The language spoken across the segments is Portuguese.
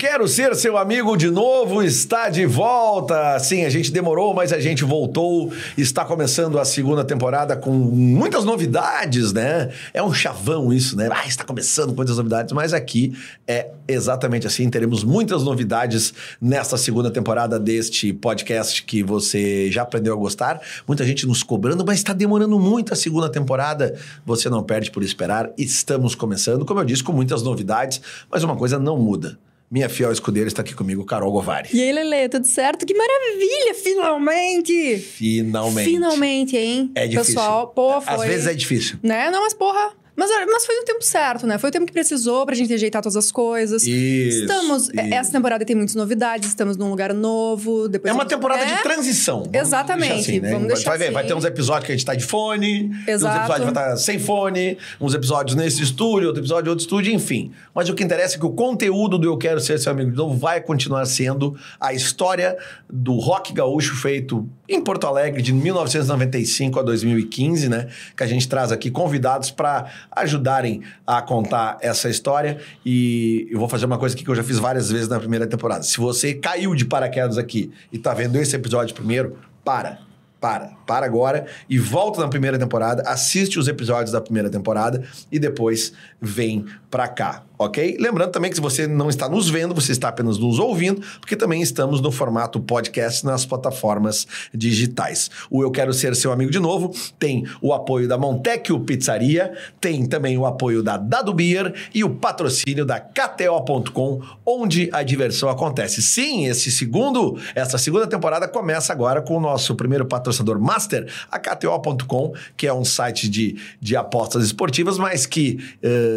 Quero ser seu amigo de novo, está de volta. Sim, a gente demorou, mas a gente voltou. Está começando a segunda temporada com muitas novidades, né? É um chavão isso, né? Ah, está começando com muitas novidades, mas aqui é exatamente assim. Teremos muitas novidades nesta segunda temporada deste podcast que você já aprendeu a gostar. Muita gente nos cobrando, mas está demorando muito a segunda temporada. Você não perde por esperar. Estamos começando, como eu disse, com muitas novidades, mas uma coisa não muda. Minha fiel escudeira está aqui comigo, Carol Govari. E aí, Lele, tudo certo? Que maravilha, finalmente! Finalmente. Finalmente, hein? É difícil. Pessoal, pô, foi... Às vezes é difícil. Né? Não, mas porra... Mas, mas foi o tempo certo, né? Foi o tempo que precisou pra gente ajeitar todas as coisas. Isso, Estamos... isso. Essa temporada tem muitas novidades, estamos num lugar novo. Depois É uma temporada É, de transição. Vamos Exatamente, deixar assim, né? vamos vai, vai ver, vai assim. ter uns episódios que a gente tá de fone, uns Exato. episódios vai estar sem fone, uns episódios nesse estúdio, outro episódio em outro estúdio, enfim. Mas o que interessa é que o conteúdo do Eu Quero Ser Seu Amigo de Novo vai continuar sendo a história do rock gaúcho feito em Porto Alegre de 1995 a 2015, né? Que a gente traz aqui convidados para ajudarem a contar essa história. E eu vou fazer uma coisa aqui que eu já fiz várias vezes na primeira temporada. Se você caiu de paraquedas aqui e tá vendo esse episódio primeiro, para. Para, para agora e volta na primeira temporada, assiste os episódios da primeira temporada e depois vem pra cá, ok? Lembrando também que se você não está nos vendo, você está apenas nos ouvindo, porque também estamos no formato podcast nas plataformas digitais. O Eu Quero Ser Seu Amigo de Novo tem o apoio da Montecchio Pizzaria, tem também o apoio da Dado Beer e o patrocínio da KTO.com, onde a diversão acontece. Sim, esse segundo, essa segunda temporada começa agora com o nosso primeiro patrocinador master, a KTO.com, que é um site de, de apostas esportivas, mas que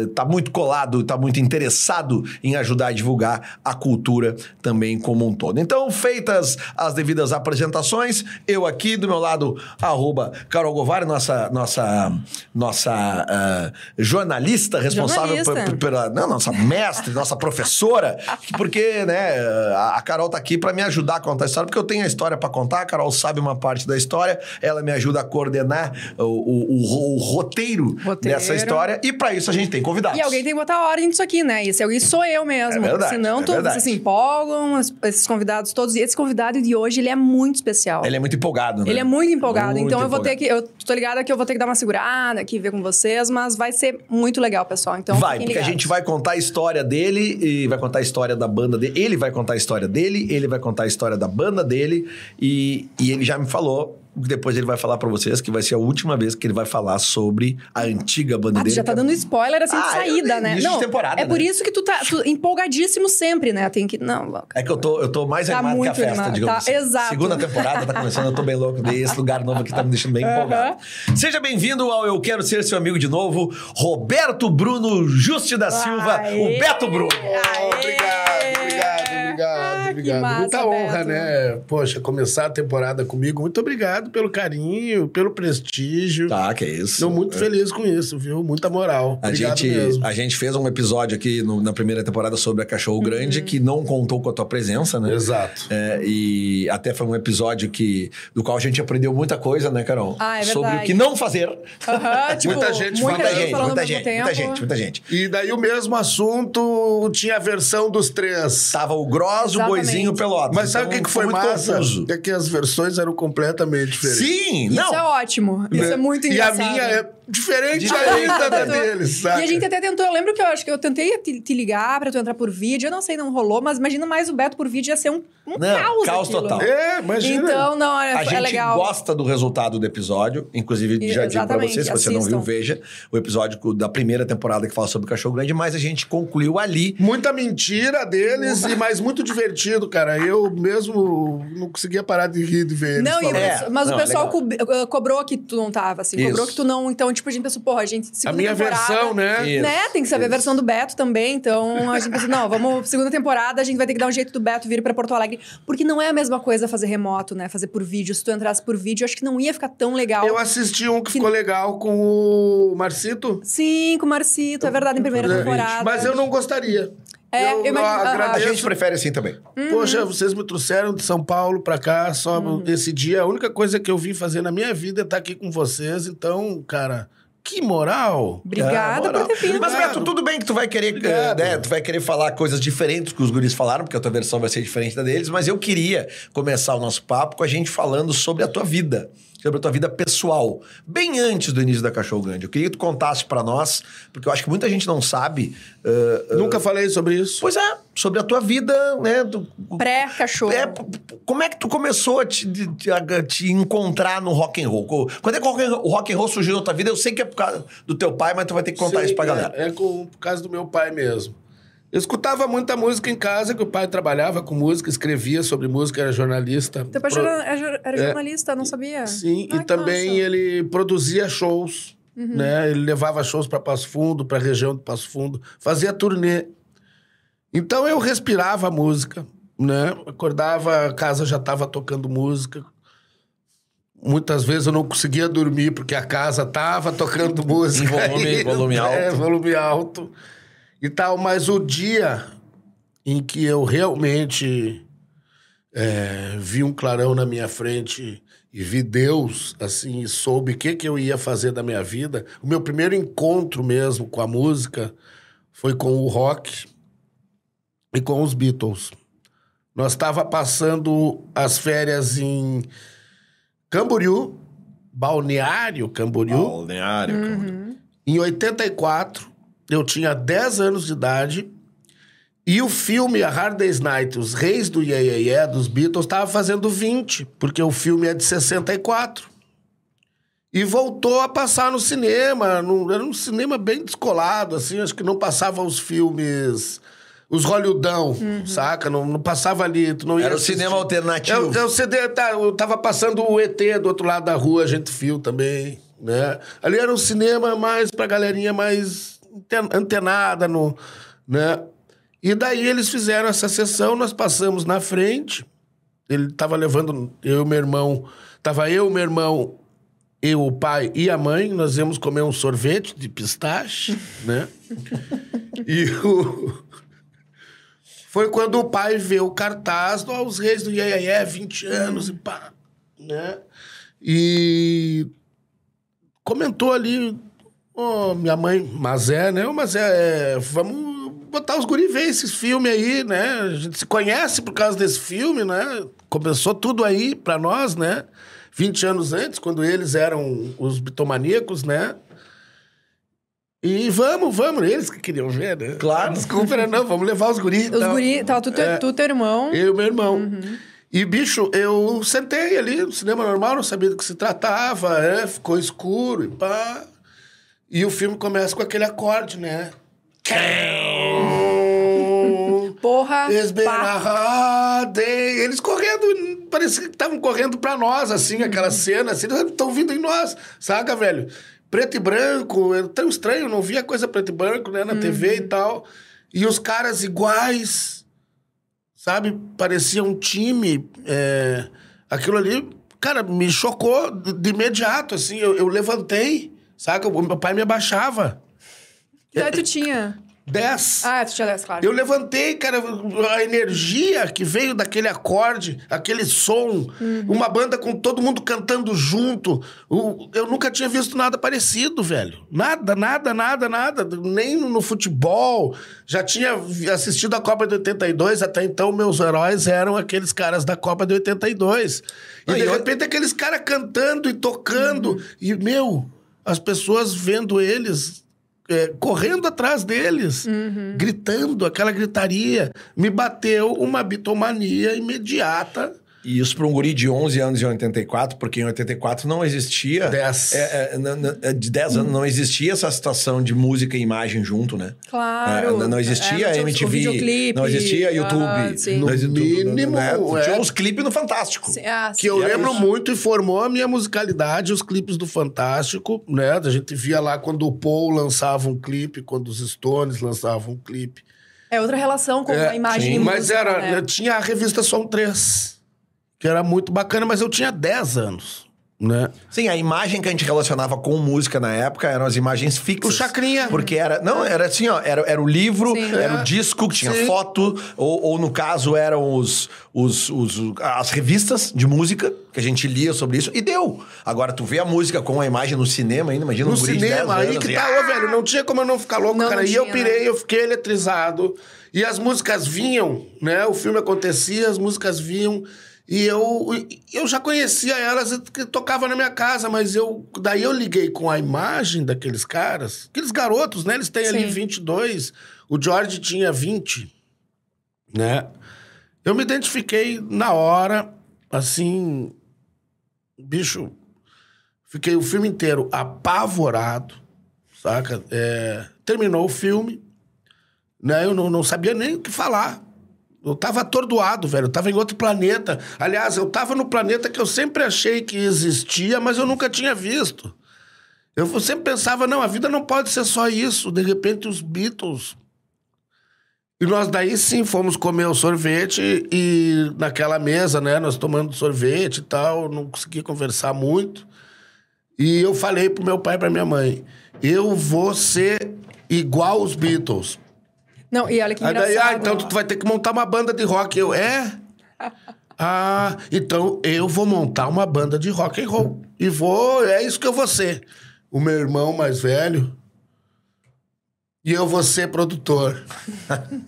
está muito colado, está muito interessado em ajudar a divulgar a cultura também como um todo. Então, feitas as devidas apresentações, eu aqui do meu lado, arroba Carol Govari, nossa, nossa, nossa ah, jornalista responsável Jornalista. pela não, nossa mestre, nossa professora, porque né, a Carol tá aqui para me ajudar a contar a história, porque eu tenho a história para contar, a Carol sabe uma parte da história, ela me ajuda a coordenar o, o- o- o roteiro, Roteiro. dessa história, e para isso a gente tem convidados. E alguém tem que botar a ordem nisso aqui, né? E esse alguém sou eu mesmo. É verdade, Senão é todos verdade. se empolgam, es- esses convidados todos. E esse convidado de hoje, ele é muito especial. Ele é muito empolgado, né? Ele é muito empolgado. Muito então eu vou ter empolgado. que. Eu tô ligada que eu vou ter que dar uma segurada aqui, ver com vocês, mas vai ser muito legal, pessoal. Então, vai, porque a ligados. gente vai contar a história dele e vai contar a história da banda dele. Ele vai contar a história dele, ele vai contar a história da banda dele e, e ele já me falou. Que Depois ele vai falar pra vocês que vai ser a última vez que ele vai falar sobre a antiga banda Ah, tu dele. já tá que é- dando spoiler assim Ah, de saída, eu- né? Não, temporada, é por né? isso que tu tá tu, empolgadíssimo sempre, né? Tem que. Não, É que eu tô, eu tô mais Tá animado que a festa, animado, digamos tá, assim. exato. Segunda temporada tá começando, eu tô bem louco. E esse lugar novo aqui tá me deixando bem empolgado. Seja bem-vindo ao Eu Quero Ser Seu Amigo de Novo, Roberto Bruno Juste da Silva, Aê! o Beto Bruno. Aê! Obrigado, obrigado, obrigado, Ah, que obrigado. massa, Muita honra, Beto. né? Poxa, começar a temporada comigo. Muito obrigado pelo carinho, pelo prestígio. Tá, que é isso. Estou muito feliz com isso, viu? Muita moral. A Obrigado gente, mesmo. a gente fez um episódio aqui no- na primeira temporada sobre a Cachorro Grande Uhum. que não contou com a tua presença, né? Exato. É, e até foi um episódio que, do qual a gente aprendeu muita coisa, né, Carol? Ah, é Sobre o verdade. que não fazer. Aham, tipo, Muita gente muita gente, muita gente, muita gente, muita gente. E daí o mesmo assunto tinha a versão dos três. Tava o Gross, o Exatamente. E Pelotas. Mas sabe o Então, que, que foi muito massa? confuso. É que as versões eram completamente diferentes. Sim, Isso não. é ótimo. Isso é muito E engraçado. a minha é diferente ainda da deles, sabe? E a gente até tentou, eu lembro que eu acho que eu tentei te, te ligar pra tu entrar por vídeo, eu não sei, não rolou, mas imagina mais o Beto por vídeo ia ser um, um Não, caos. caos aquilo. total. É, imagina. Então, não, é, A é gente legal. gosta do resultado do episódio. Inclusive, E- já digo pra exatamente, você, se você não assistam. viu, veja o episódio da primeira temporada que fala sobre o Cachorro Grande, mas a gente concluiu ali. Muita mentira deles, e mas muito divertido, cara. Eu mesmo não conseguia parar de rir de ver eles Não, e falando. É, mas não, o pessoal co- eh, cobrou que tu não tava, assim. Isso. Cobrou que tu não. Então, tipo, a gente pensou, porra, a gente. A segunda minha temporada, versão, né? Isso. Né? Tem que saber a versão do Beto também. Então, a gente pensou, não, vamos. Segunda temporada, a gente vai ter que dar um jeito do Beto vir pra Porto Alegre. Porque não é a mesma coisa fazer remoto, né? Fazer por vídeo. Se tu entrasse por vídeo, eu acho que não ia ficar tão legal. Eu assisti um que ficou legal com o Marcito. Sim, com o Marcito, é verdade, em primeira É, temporada. Mas eu não gostaria. É, eu imagino- A agradeço. gente prefere assim também. Uhum. Poxa, vocês me trouxeram de São Paulo pra cá só esse dia. A única coisa que eu vim fazer na minha vida é estar aqui com vocês. Então, cara, Que moral! Obrigada É, por ter vindo. Mas. Beto, tudo bem que tu vai querer, eh, né, tu vai querer falar coisas diferentes que os guris falaram, porque a tua versão vai ser diferente da deles, mas eu queria começar o nosso papo com a gente falando sobre a tua vida, sobre a tua vida pessoal, bem antes do início da Cachorro Grande. Eu queria que tu contasse pra nós, porque eu acho que muita gente não sabe. eh, eh, Nunca falei sobre isso. Pois é, sobre a tua vida, né? Pré-cachorro. é, como é que tu começou a te, de- a te encontrar no rock and roll? Quando é que o rock and- roll surgiu na tua vida? Eu sei que é por causa do teu pai, mas tu vai ter que contar Sim, isso pra é- galera. É, com, por causa do meu pai mesmo. Eu escutava muita música em casa, que o pai trabalhava com música, escrevia sobre música, era jornalista. Teu pai Pro- era, era- era jornalista, não sabia? Sim, Ah, e também massa. ele produzia shows, né? Ele levava shows para Passo Fundo, para a região de Passo Fundo, fazia turnê. Então eu respirava a música, né? Acordava, a casa já estava tocando música. Muitas vezes eu não conseguia dormir porque a casa estava tocando música. Volume- ainda, volume alto. É, volume alto e tal. Mas o dia em que eu realmente é, vi um clarão na minha frente e vi Deus, assim, e soube o que, que eu ia fazer da minha vida. O meu primeiro encontro mesmo com a música foi com o rock e com os Beatles. Nós estava passando as férias em Camboriú, Balneário Camboriú. Balneário, cara. Em 84, eu tinha 10 anos de idade e o filme A Hard Day's Night, Os Reis do Yeah, yeah, yeah dos Beatles, estava fazendo 20, porque o filme é de 64. E voltou a passar no cinema, num- era um cinema bem descolado, assim, acho que não passava os filmes, os Hollywoodão, saca? Não, não passava ali, tu não ia Era o cinema alternativo. Eu, eu, CD, eu tava passando o ET do outro lado da rua, a gente viu também, né? Ali era um cinema mais pra galerinha mais antenada, no, né? E daí eles fizeram essa sessão, nós passamos na frente, ele tava levando, eu e meu irmão, tava eu, meu irmão, eu, o pai e a mãe, nós íamos comer um sorvete de pistache, né? E o... Foi quando o pai vê o cartaz do Os Reis do yeah 20 anos e pá, né? E comentou ali, ô, minha mãe, Mazé, né? Ô, Mazé, é, vamos botar os guri ver esses filmes aí, né? A gente se conhece por causa desse filme, né? Começou tudo aí pra nós, né? 20 anos antes, quando eles eram os bitomaníacos, né? E vamos, vamos, eles que queriam ver, né? Claro. Desculpa, né? Não, vamos levar os guris. Os então. guri, tava tu, teu- É. tu, teu irmão. Eu e meu irmão. E, bicho, eu sentei ali no cinema normal, não sabia do que se tratava, é, ficou escuro e pá. E o filme começa com aquele acorde, né? Porra. Day. Eles correndo, parecia que estavam correndo pra nós, assim, aquela cena, assim, estão vindo em nós, saca, velho? Preto e branco, é tão estranho, não via coisa preto e branco, né, na TV e tal. E os caras iguais, sabe? Parecia um time. é, Aquilo ali, cara, me chocou de, de imediato, assim. Eu, eu levantei, saca? O meu pai me abaixava. Que idade tu tinha? 10. Ah, tu tinha 10, claro. Eu levantei, cara, a energia que veio daquele acorde, aquele som, uma banda com todo mundo cantando junto. Eu nunca tinha visto nada parecido, velho. Nada, nada, nada, nada. Nem no futebol. Já tinha assistido a Copa de 82, até então meus heróis eram aqueles caras da Copa de 82. E Ah, de e eu- repente aqueles caras cantando e tocando. E, meu, as pessoas vendo eles é, correndo atrás deles, gritando, aquela gritaria. Me bateu uma bitomania imediata. E isso para um guri de 11 anos em 84, porque em 84 não existia... Dez. É, é, na- de 10 anos não existia essa situação de música e imagem junto, né? Claro. É, não, existia É, não MTV, não existia YouTube. Sim. não existia tudo, mínimo, né? é. Tinha uns clipes no Fantástico. Sim, ah, Que sim. eu E é lembro isso. muito e formou a minha musicalidade, os clipes do Fantástico, né? A gente via lá quando o Paul lançava um clipe, quando os Stones lançavam um clipe. É outra relação com É, a imagem sim. e Mas música, era, né? tinha a revista Som 3, que era muito bacana, mas eu tinha 10 anos, né? Sim, a imagem que a gente relacionava com música na época eram as imagens fixas. O Chacrinha. Porque era. Não, era assim, ó. Era, era o livro, Sim. era É. o disco que tinha Sim. foto, ou, ou no caso eram os, os, os- as revistas de música que a gente lia sobre isso e deu. Agora, tu vê a música com a imagem no cinema ainda, imagina No um guri de 10 cinema, aí anos que tá, ô, velho, não tinha como eu não ficar louco, Não, cara. não e eu tinha, pirei, né? eu fiquei eletrizado. E as músicas vinham, né? O filme acontecia, as músicas vinham. E eu, eu já conhecia elas, que tocava na minha casa, mas eu daí eu liguei com a imagem daqueles caras, aqueles garotos, né? Eles têm ali Sim. 22, o George tinha 20, né? Eu me identifiquei na hora, assim, bicho, fiquei o filme inteiro apavorado, saca? É, terminou o filme, né? Eu não, não sabia nem o que falar. Eu tava atordoado, velho. Eu tava em outro planeta. Aliás, eu tava no planeta que eu sempre achei que existia, mas eu nunca tinha visto. Eu sempre pensava, não, a vida não pode ser só isso. De repente, os Beatles. E nós daí sim fomos comer o sorvete e naquela mesa, né? Nós tomando sorvete e tal, não consegui conversar muito. E eu falei pro meu pai e pra minha mãe: eu vou ser igual os Beatles. Não, e olha que Aí engraçado. daí, ah, então tu vai ter que montar uma banda de rock. Eu, é? Ah, então eu vou montar uma banda de rock and roll. E vou, é isso que eu vou ser. O meu irmão mais velho. E eu vou ser produtor.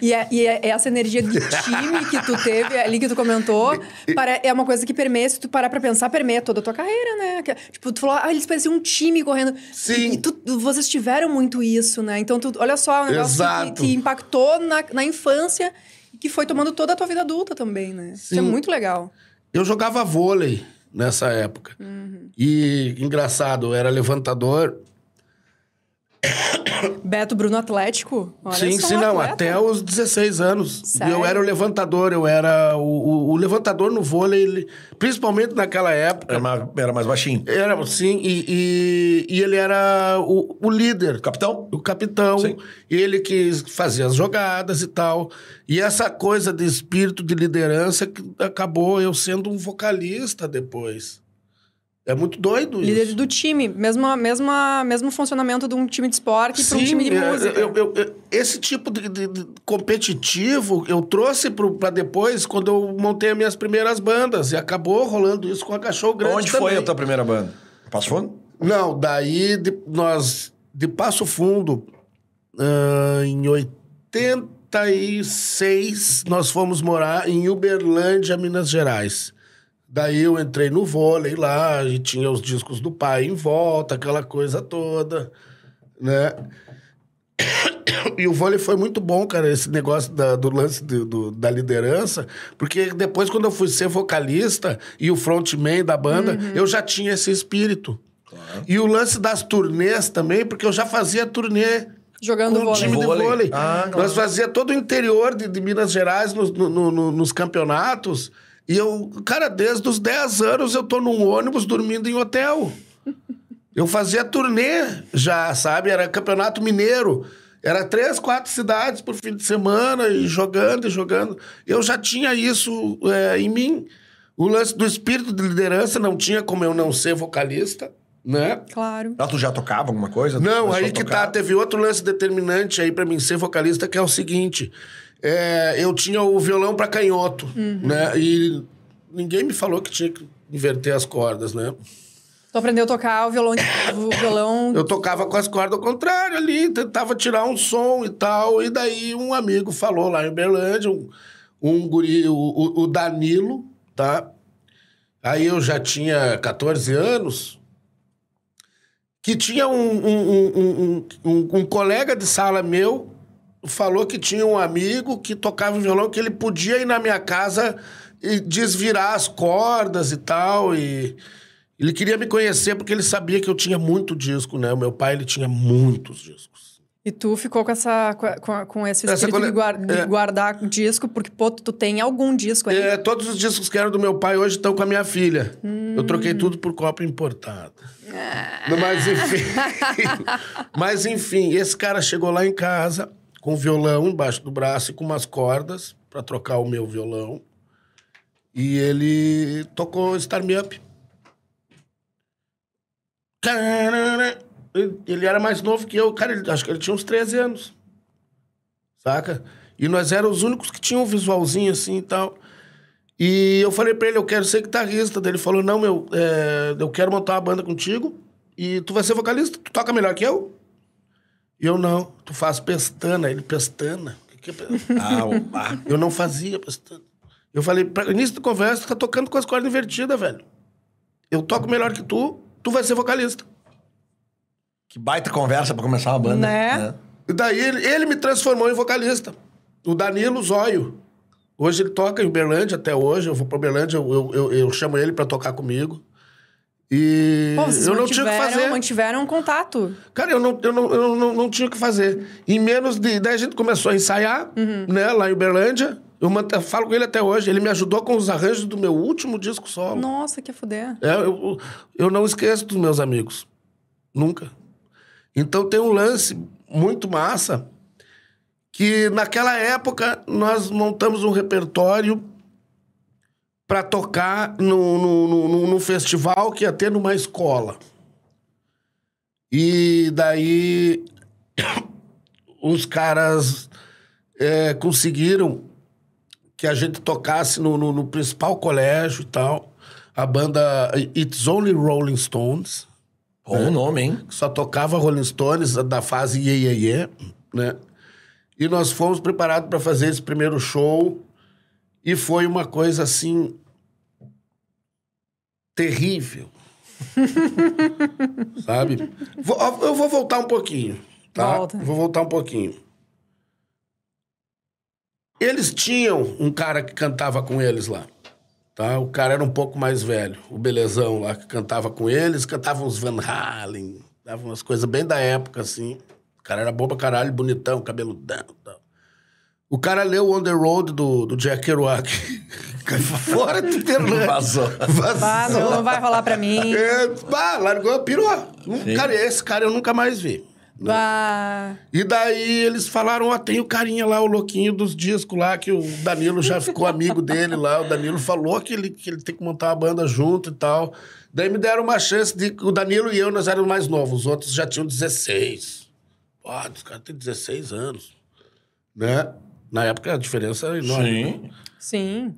E, é, e é essa energia de time que tu teve ali, que tu comentou, pare- é uma coisa que permeia, se tu parar pra pensar, permeia toda a tua carreira, né? Que- tipo, tu falou, ah, eles pareciam um time correndo. Sim. E tu- vocês tiveram muito isso, né? Então, tu, olha só, um negócio que, que impactou na, na infância e que foi tomando toda a tua vida adulta também, né? Isso é Sim. muito legal. Eu jogava vôlei nessa época. E, engraçado, eu era levantador. Beto Bruno Atlético? Olha sim, sim, não. atleta. Até os 16 anos. Sério? eu era o levantador. Eu era o, o- o levantador no vôlei, ele- principalmente naquela época. Era mais, era mais baixinho. Era, sim, e, e, e ele era o, o líder, Capitão? o capitão. Sim. Ele que fazia as jogadas e tal. E essa coisa de espírito de liderança que acabou eu sendo um vocalista depois. É muito doido Líder isso. do time, mesmo, mesma, mesmo funcionamento de um time de esporte para um time de é, música. eu- eu- eu- esse tipo de, de- de competitivo eu trouxe para depois, quando eu montei as minhas primeiras bandas. E acabou rolando isso com a Cachorro Grande Onde foi também. a tua primeira banda? Passo Fundo? Não, daí de- nós, de Passo Fundo, ah, em 86, nós fomos morar em Uberlândia, Minas Gerais. Daí eu entrei no vôlei lá, e tinha os discos do pai em volta, aquela coisa toda, né? E o vôlei foi muito bom, cara, esse negócio da- do lance do- do- da liderança, porque depois, quando eu fui ser vocalista e o frontman da banda, eu já tinha esse espírito. E o lance das turnês também, porque eu já fazia turnê Jogando com o vôlei. time de Vôlei. vôlei. Ah, claro. Nós fazia todo o interior de, de Minas Gerais nos, no- no- no- nos campeonatos. E eu, cara, desde os 10 anos eu tô num ônibus dormindo em hotel. Eu fazia turnê já, sabe? Era campeonato mineiro. Era três, quatro cidades por fim de semana, e jogando e jogando. Eu já tinha isso é, em mim. O lance do espírito de liderança não tinha como eu não ser vocalista, né? Claro. Ah, tu já tocava alguma coisa? Não, aí que tocar? tá. Teve outro lance determinante aí pra mim ser vocalista, que é o seguinte. É, eu tinha o violão pra canhoto, né? E ninguém me falou que tinha que inverter as cordas, né? Tu aprendeu a tocar o violão, o violão Eu tocava com as cordas ao contrário ali, tentava tirar um som e tal. E daí um amigo falou lá em Uberlândia, um, um guri, o, o- o Danilo, tá? Aí eu já tinha 14 anos, que tinha um, um, um- um colega de sala meu, falou que tinha um amigo que tocava violão, que ele podia ir na minha casa e desvirar as cordas e tal, e... Ele queria me conhecer porque ele sabia que eu tinha muito disco, né? O meu pai, ele tinha muitos discos. E tu ficou com, essa, com, com- esse espírito cole- de, é. guardar disco, porque, pô, tu tem algum disco aí. É, todos os discos que eram do meu pai hoje estão com a minha filha. Eu troquei tudo por copo importado. Não, Mas enfim. Mas enfim, esse cara chegou lá em casa com violão embaixo do braço e com umas cordas para trocar o meu violão. E ele tocou Star Me Up. Ele- era mais novo que eu. Cara, ele- acho que ele tinha uns 13 anos. Saca? E nós éramos os únicos que tinham um visualzinho assim e tal. E eu falei pra ele, eu quero ser guitarrista. Ele falou, não, meu, é, eu quero montar uma banda contigo e tu vai ser vocalista. Tu toca melhor que eu? E eu, não. Tu faz pestana. Ele, pestana? O que que é pestana? Ah, Eu não fazia pestana. Eu falei, pra início da conversa, tu tá tocando com as cordas invertidas, velho. Eu toco melhor que tu, tu vai ser vocalista. que baita conversa pra começar uma banda. Né? E daí ele, ele me transformou em vocalista. O Danilo Zóio. Hoje ele toca em Uberlândia até hoje. Eu vou pra Uberlândia, eu, eu, eu, eu chamo ele pra tocar comigo. E Pô, eu não tinha o que fazer. mantiveram um contato. Cara, eu não, eu, não, eu não, não tinha o que fazer. Em menos de. Daí a gente começou a ensaiar, né, lá em Uberlândia. Eu falo com ele até hoje. Ele me ajudou com os arranjos do meu último disco solo. Nossa, que fuder. É, eu, eu não esqueço dos meus amigos. Nunca. Então tem um lance muito massa que naquela época nós montamos um repertório para tocar no, no, no, no- festival que ia ter numa escola. E daí os caras é, conseguiram que a gente tocasse no, no- no principal colégio e tal. A banda It's Only Rolling Stones, Bom nome, hein? só tocava Rolling Stones da fase Ye Ye Ye, né? E nós fomos preparados para fazer esse primeiro show e foi uma coisa assim terrível. Sabe? Vou- eu vou voltar um pouquinho, tá? Volta. Vou voltar um pouquinho. Eles tinham um cara que cantava com eles lá. Tá? O cara era um pouco mais velho, o belezão lá que cantava com eles, cantava uns Van Halen, dava umas coisas bem da época, assim. O cara era bom pra caralho, bonitão, cabeludão tal. O cara leu On the Road do, do Jack Kerouac. Caiu fora de Uberlândia. Vazou. Vazou. Ah, meu, não vai rolar pra mim. É, pá, largou, pirou. Um- Cara, esse cara eu nunca mais vi. Bah. E daí eles falaram, ó, tem o carinha lá, o louquinho dos discos lá, que o Danilo já ficou amigo dele lá. O Danilo falou que ele, que ele tem que montar uma banda junto e tal. Daí me deram uma chance de... O Danilo e eu, nós éramos mais novos. Os outros já tinham 16. Pô, os caras têm 16 anos. Né? Na época a diferença era enorme. né? Sim. Sim.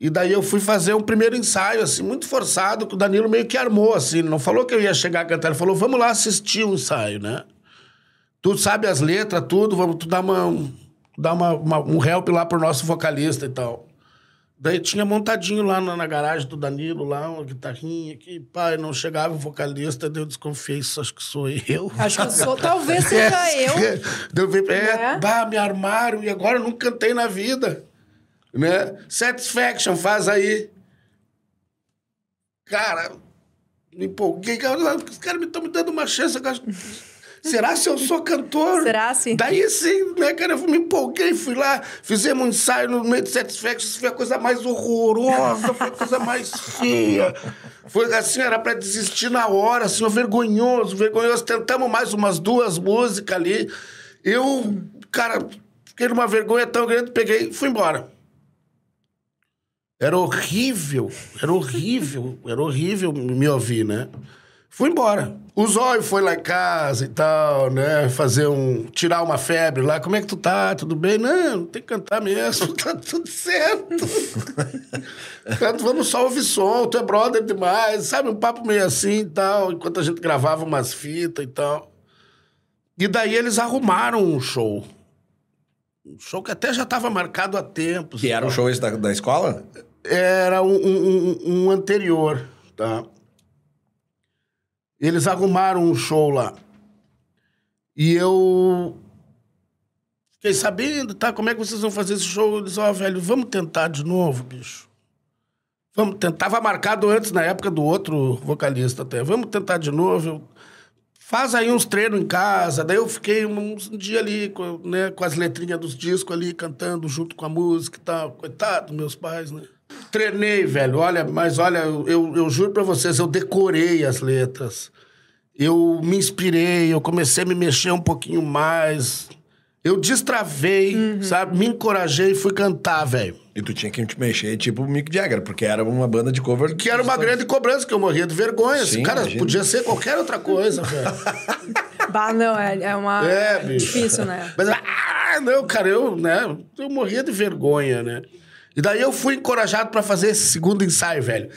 E daí eu fui fazer um primeiro ensaio, assim, muito forçado, que o Danilo meio que armou, assim. Ele não falou que eu ia chegar a cantar, ele falou, vamos lá assistir o ensaio, né? Tu sabe as letras, tudo, vamos tu dar, uma, um- dar uma, uma- um help lá pro nosso vocalista e tal. Daí tinha montadinho lá na, na garagem do Danilo, lá, uma guitarrinha que, pai, não chegava o vocalista, daí eu desconfiei, acho que sou eu. Acho que eu sou. Talvez seja eu. Daí eu vi, é, Né? bah, me armaram e agora eu nunca cantei na vida. Né? Satisfaction, faz aí. Cara, me empolguei. cara, Os caras me estão me dando uma chance. eu acho- Será se eu sou cantor? Será se? Daí sim, né, cara? Eu me empolguei, fui lá, fizemos um ensaio no meio de Satisfaction, foi a coisa mais horrorosa, foi a coisa mais feia. Foi assim, era pra desistir na hora, assim, vergonhoso, vergonhoso. Tentamos mais umas duas músicas ali. Eu, cara, fiquei numa vergonha tão grande, peguei e fui embora. Era horrível, era horrível, era horrível me ouvir, né? Fui embora. O Zóio foi lá em casa e tal, né? Fazer um. tirar uma febre lá. Como é que tu tá? Tudo bem? Não, tem que cantar mesmo, tá tudo certo. Canto, Vamos só ouvir som, tu é brother demais, sabe? Um papo meio assim e tal, enquanto a gente gravava umas fitas e tal. E daí eles arrumaram um show. Um show que até já estava marcado há tempos. Que era o show esse da, da escola? Era um, um- um- um anterior, tá? Eles arrumaram um show lá. E eu fiquei sabendo, tá? Como é que vocês vão fazer esse show? Eles, ó, velho, vamos tentar de novo, bicho. Vamos tentar. Tava marcado antes, na época do outro vocalista até. Vamos tentar de novo. Eu- Faz aí uns treinos em casa. Daí eu fiquei um, um dia ali, com, né, com as letrinhas dos discos ali, cantando junto com a música e tal. Coitado meus pais, né? Treinei, velho. Olha, mas olha, eu, eu, juro pra vocês, eu decorei as letras. Eu me inspirei, eu comecei a me mexer um pouquinho mais. Eu destravei, Uhum. sabe? Me encorajei e fui cantar, velho. E tu tinha que te mexer tipo o Mick Jagger, porque era uma banda de cover. Que era uma grande cobrança, que eu morria de vergonha. Sim, Cara, imagino. podia ser qualquer outra coisa, velho. Bah, não, é, é uma. É, É, bicho. difícil, né? Mas, ah, não, cara, eu, né, eu morria de vergonha, né? E daí eu fui encorajado pra fazer esse segundo ensaio, velho.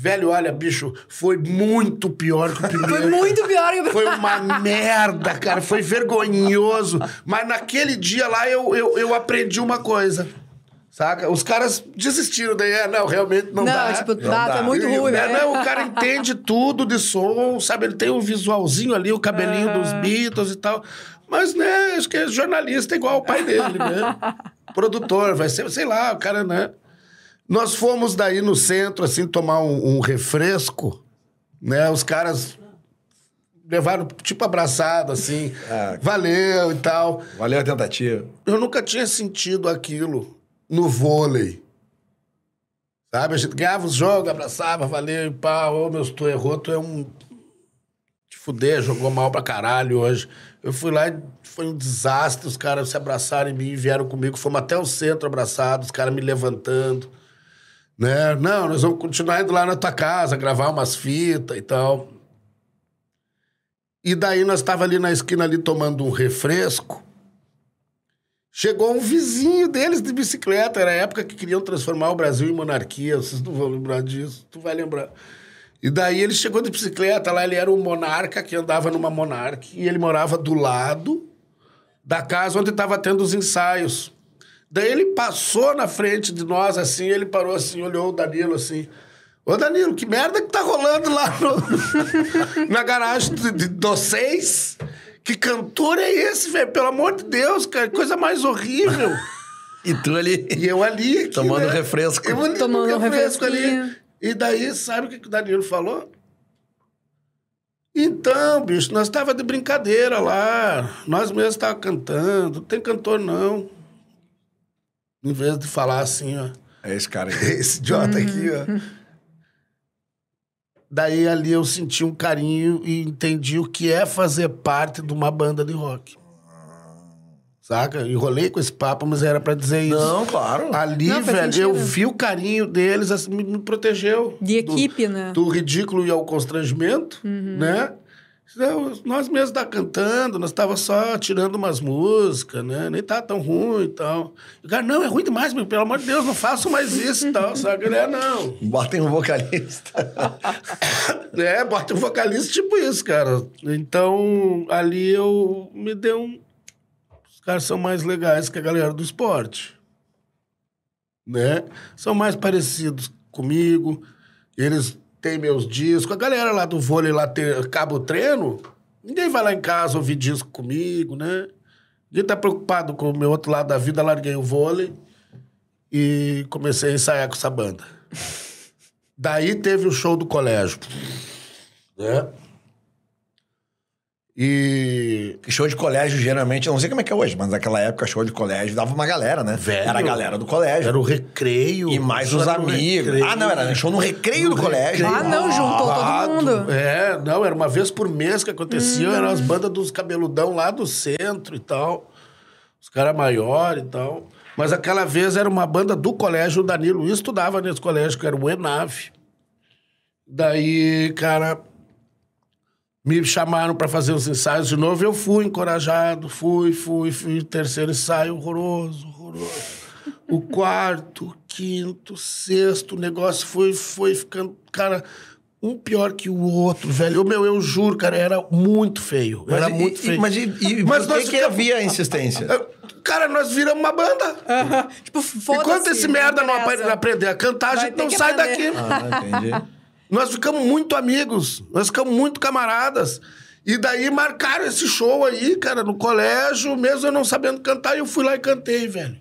Velho, olha, bicho, foi muito pior que o primeiro. Foi muito pior que o Foi uma merda, cara. Foi vergonhoso. Mas naquele dia lá eu, eu, eu aprendi uma coisa. Saca? Os caras desistiram daí. É, não, realmente não, Não, dá. tipo, Não dá, dá. tá muito ruim, né, velho. Não, o cara entende tudo de som, sabe? Ele tem um visualzinho ali, o cabelinho dos Beatles e tal. Mas, né, acho que é jornalista igual o pai dele, né? Produtor, vai ser, sei lá, o cara, né? Nós fomos daí no centro, assim, tomar um, um refresco, né? Os caras levaram, tipo, abraçado, assim. Ah. Valeu e tal. Valeu a tentativa. Eu nunca tinha sentido aquilo no vôlei. Sabe? A gente ganhava os jogos, abraçava, valeu e pá. Ô, meu, se tu errou, tu é um. Te fuder, jogou mal pra caralho hoje. Eu fui lá e foi um desastre. Os caras se abraçaram em mim, vieram comigo. Fomos até o centro abraçados, os caras me levantando. Né? Não, nós vamos continuar indo lá na tua casa, gravar umas fitas e tal. E daí nós tava ali na esquina ali tomando um refresco. Chegou um vizinho deles de bicicleta. Era a época que queriam transformar o Brasil em monarquia. Vocês não vão lembrar disso. Tu vai lembrar. E daí ele chegou de bicicleta. Lá ele era um monarca que andava numa monarca. E ele morava do lado da casa onde estava tendo os ensaios. Daí ele passou na frente de nós, assim. Ele parou assim, olhou o Danilo assim. Ô, Danilo, que merda que tá rolando lá no- na garagem de, de, de vocês? Que cantor é esse, velho? Pelo amor de Deus, cara. que Coisa mais horrível. E tu ali. E eu ali... aqui, Tomando né? refresco. Eu ali Tomando um refresco ali. E daí, sabe o que, o Danilo falou? Então, bicho, nós tava de brincadeira lá. Nós mesmos tava cantando. Não tem cantor, não. Em vez de falar assim, ó. É esse cara aqui. Esse idiota aqui, ó. Daí ali eu senti um carinho e entendi o que é fazer parte de uma banda de rock. Saca? Enrolei com esse papo, mas era pra dizer isso. Não, claro. Ali, Não, velho, sentido. eu vi o carinho deles, assim, me, me protegeu. De do- equipe, né? Do ridículo e ao constrangimento, Uhum. né? Então, nós mesmos tá cantando, nós tava só tirando umas músicas, né? Nem tá tão ruim e tal. O cara, não, é ruim demais, meu, pelo amor de Deus, não façam mais isso e tal, sabe? Ele, é, não. Botem um vocalista. É, bota um vocalista tipo isso, cara. Então, ali eu me deu um... Os caras são mais legais que a galera do esporte. Né? São mais parecidos comigo. Eles têm meus discos. A galera lá do vôlei, lá tem, acaba o treino, ninguém vai lá em casa ouvir disco comigo, né? Ninguém tá preocupado com o meu outro lado da vida. Larguei o vôlei e comecei a ensaiar com essa banda. Daí teve o show do colégio. Né? E. Show de colégio, geralmente, eu não sei como é que é hoje, mas naquela época, show de colégio dava uma galera, né? Velho. Era a galera do colégio. Era o recreio. E mais os amigos. recreio. Ah, não, era show no recreio No do colégio. Ah, não, juntou todo Babado. mundo. É, não, era uma vez por mês que acontecia, eram as bandas dos cabeludão lá do centro e tal. Os caras maiores e tal. Mas aquela vez era uma banda do colégio, o Danilo estudava nesse colégio, que era o Enave. Daí, cara, me chamaram para fazer os ensaios de novo. Eu fui encorajado, fui, fui, fui. Terceiro ensaio, horroroso, horroroso. O quarto, quinto, sexto, o negócio foi, foi ficando, cara, um pior que o outro, velho. Meu, eu juro, cara, era muito feio. era e- muito e- feio. Mas, e, e Mas por nós que, ficamos- havia insistência? Cara, nós viramos uma banda. Tipo, foda-se. Enquanto esse merda não apre- aprender a cantar, a Vai gente ter não sai aprender. daqui. Ah, entendi. Nós ficamos muito amigos, nós ficamos muito camaradas. E daí marcaram esse show aí, cara, no colégio, mesmo eu não sabendo cantar, e eu fui lá e cantei, velho.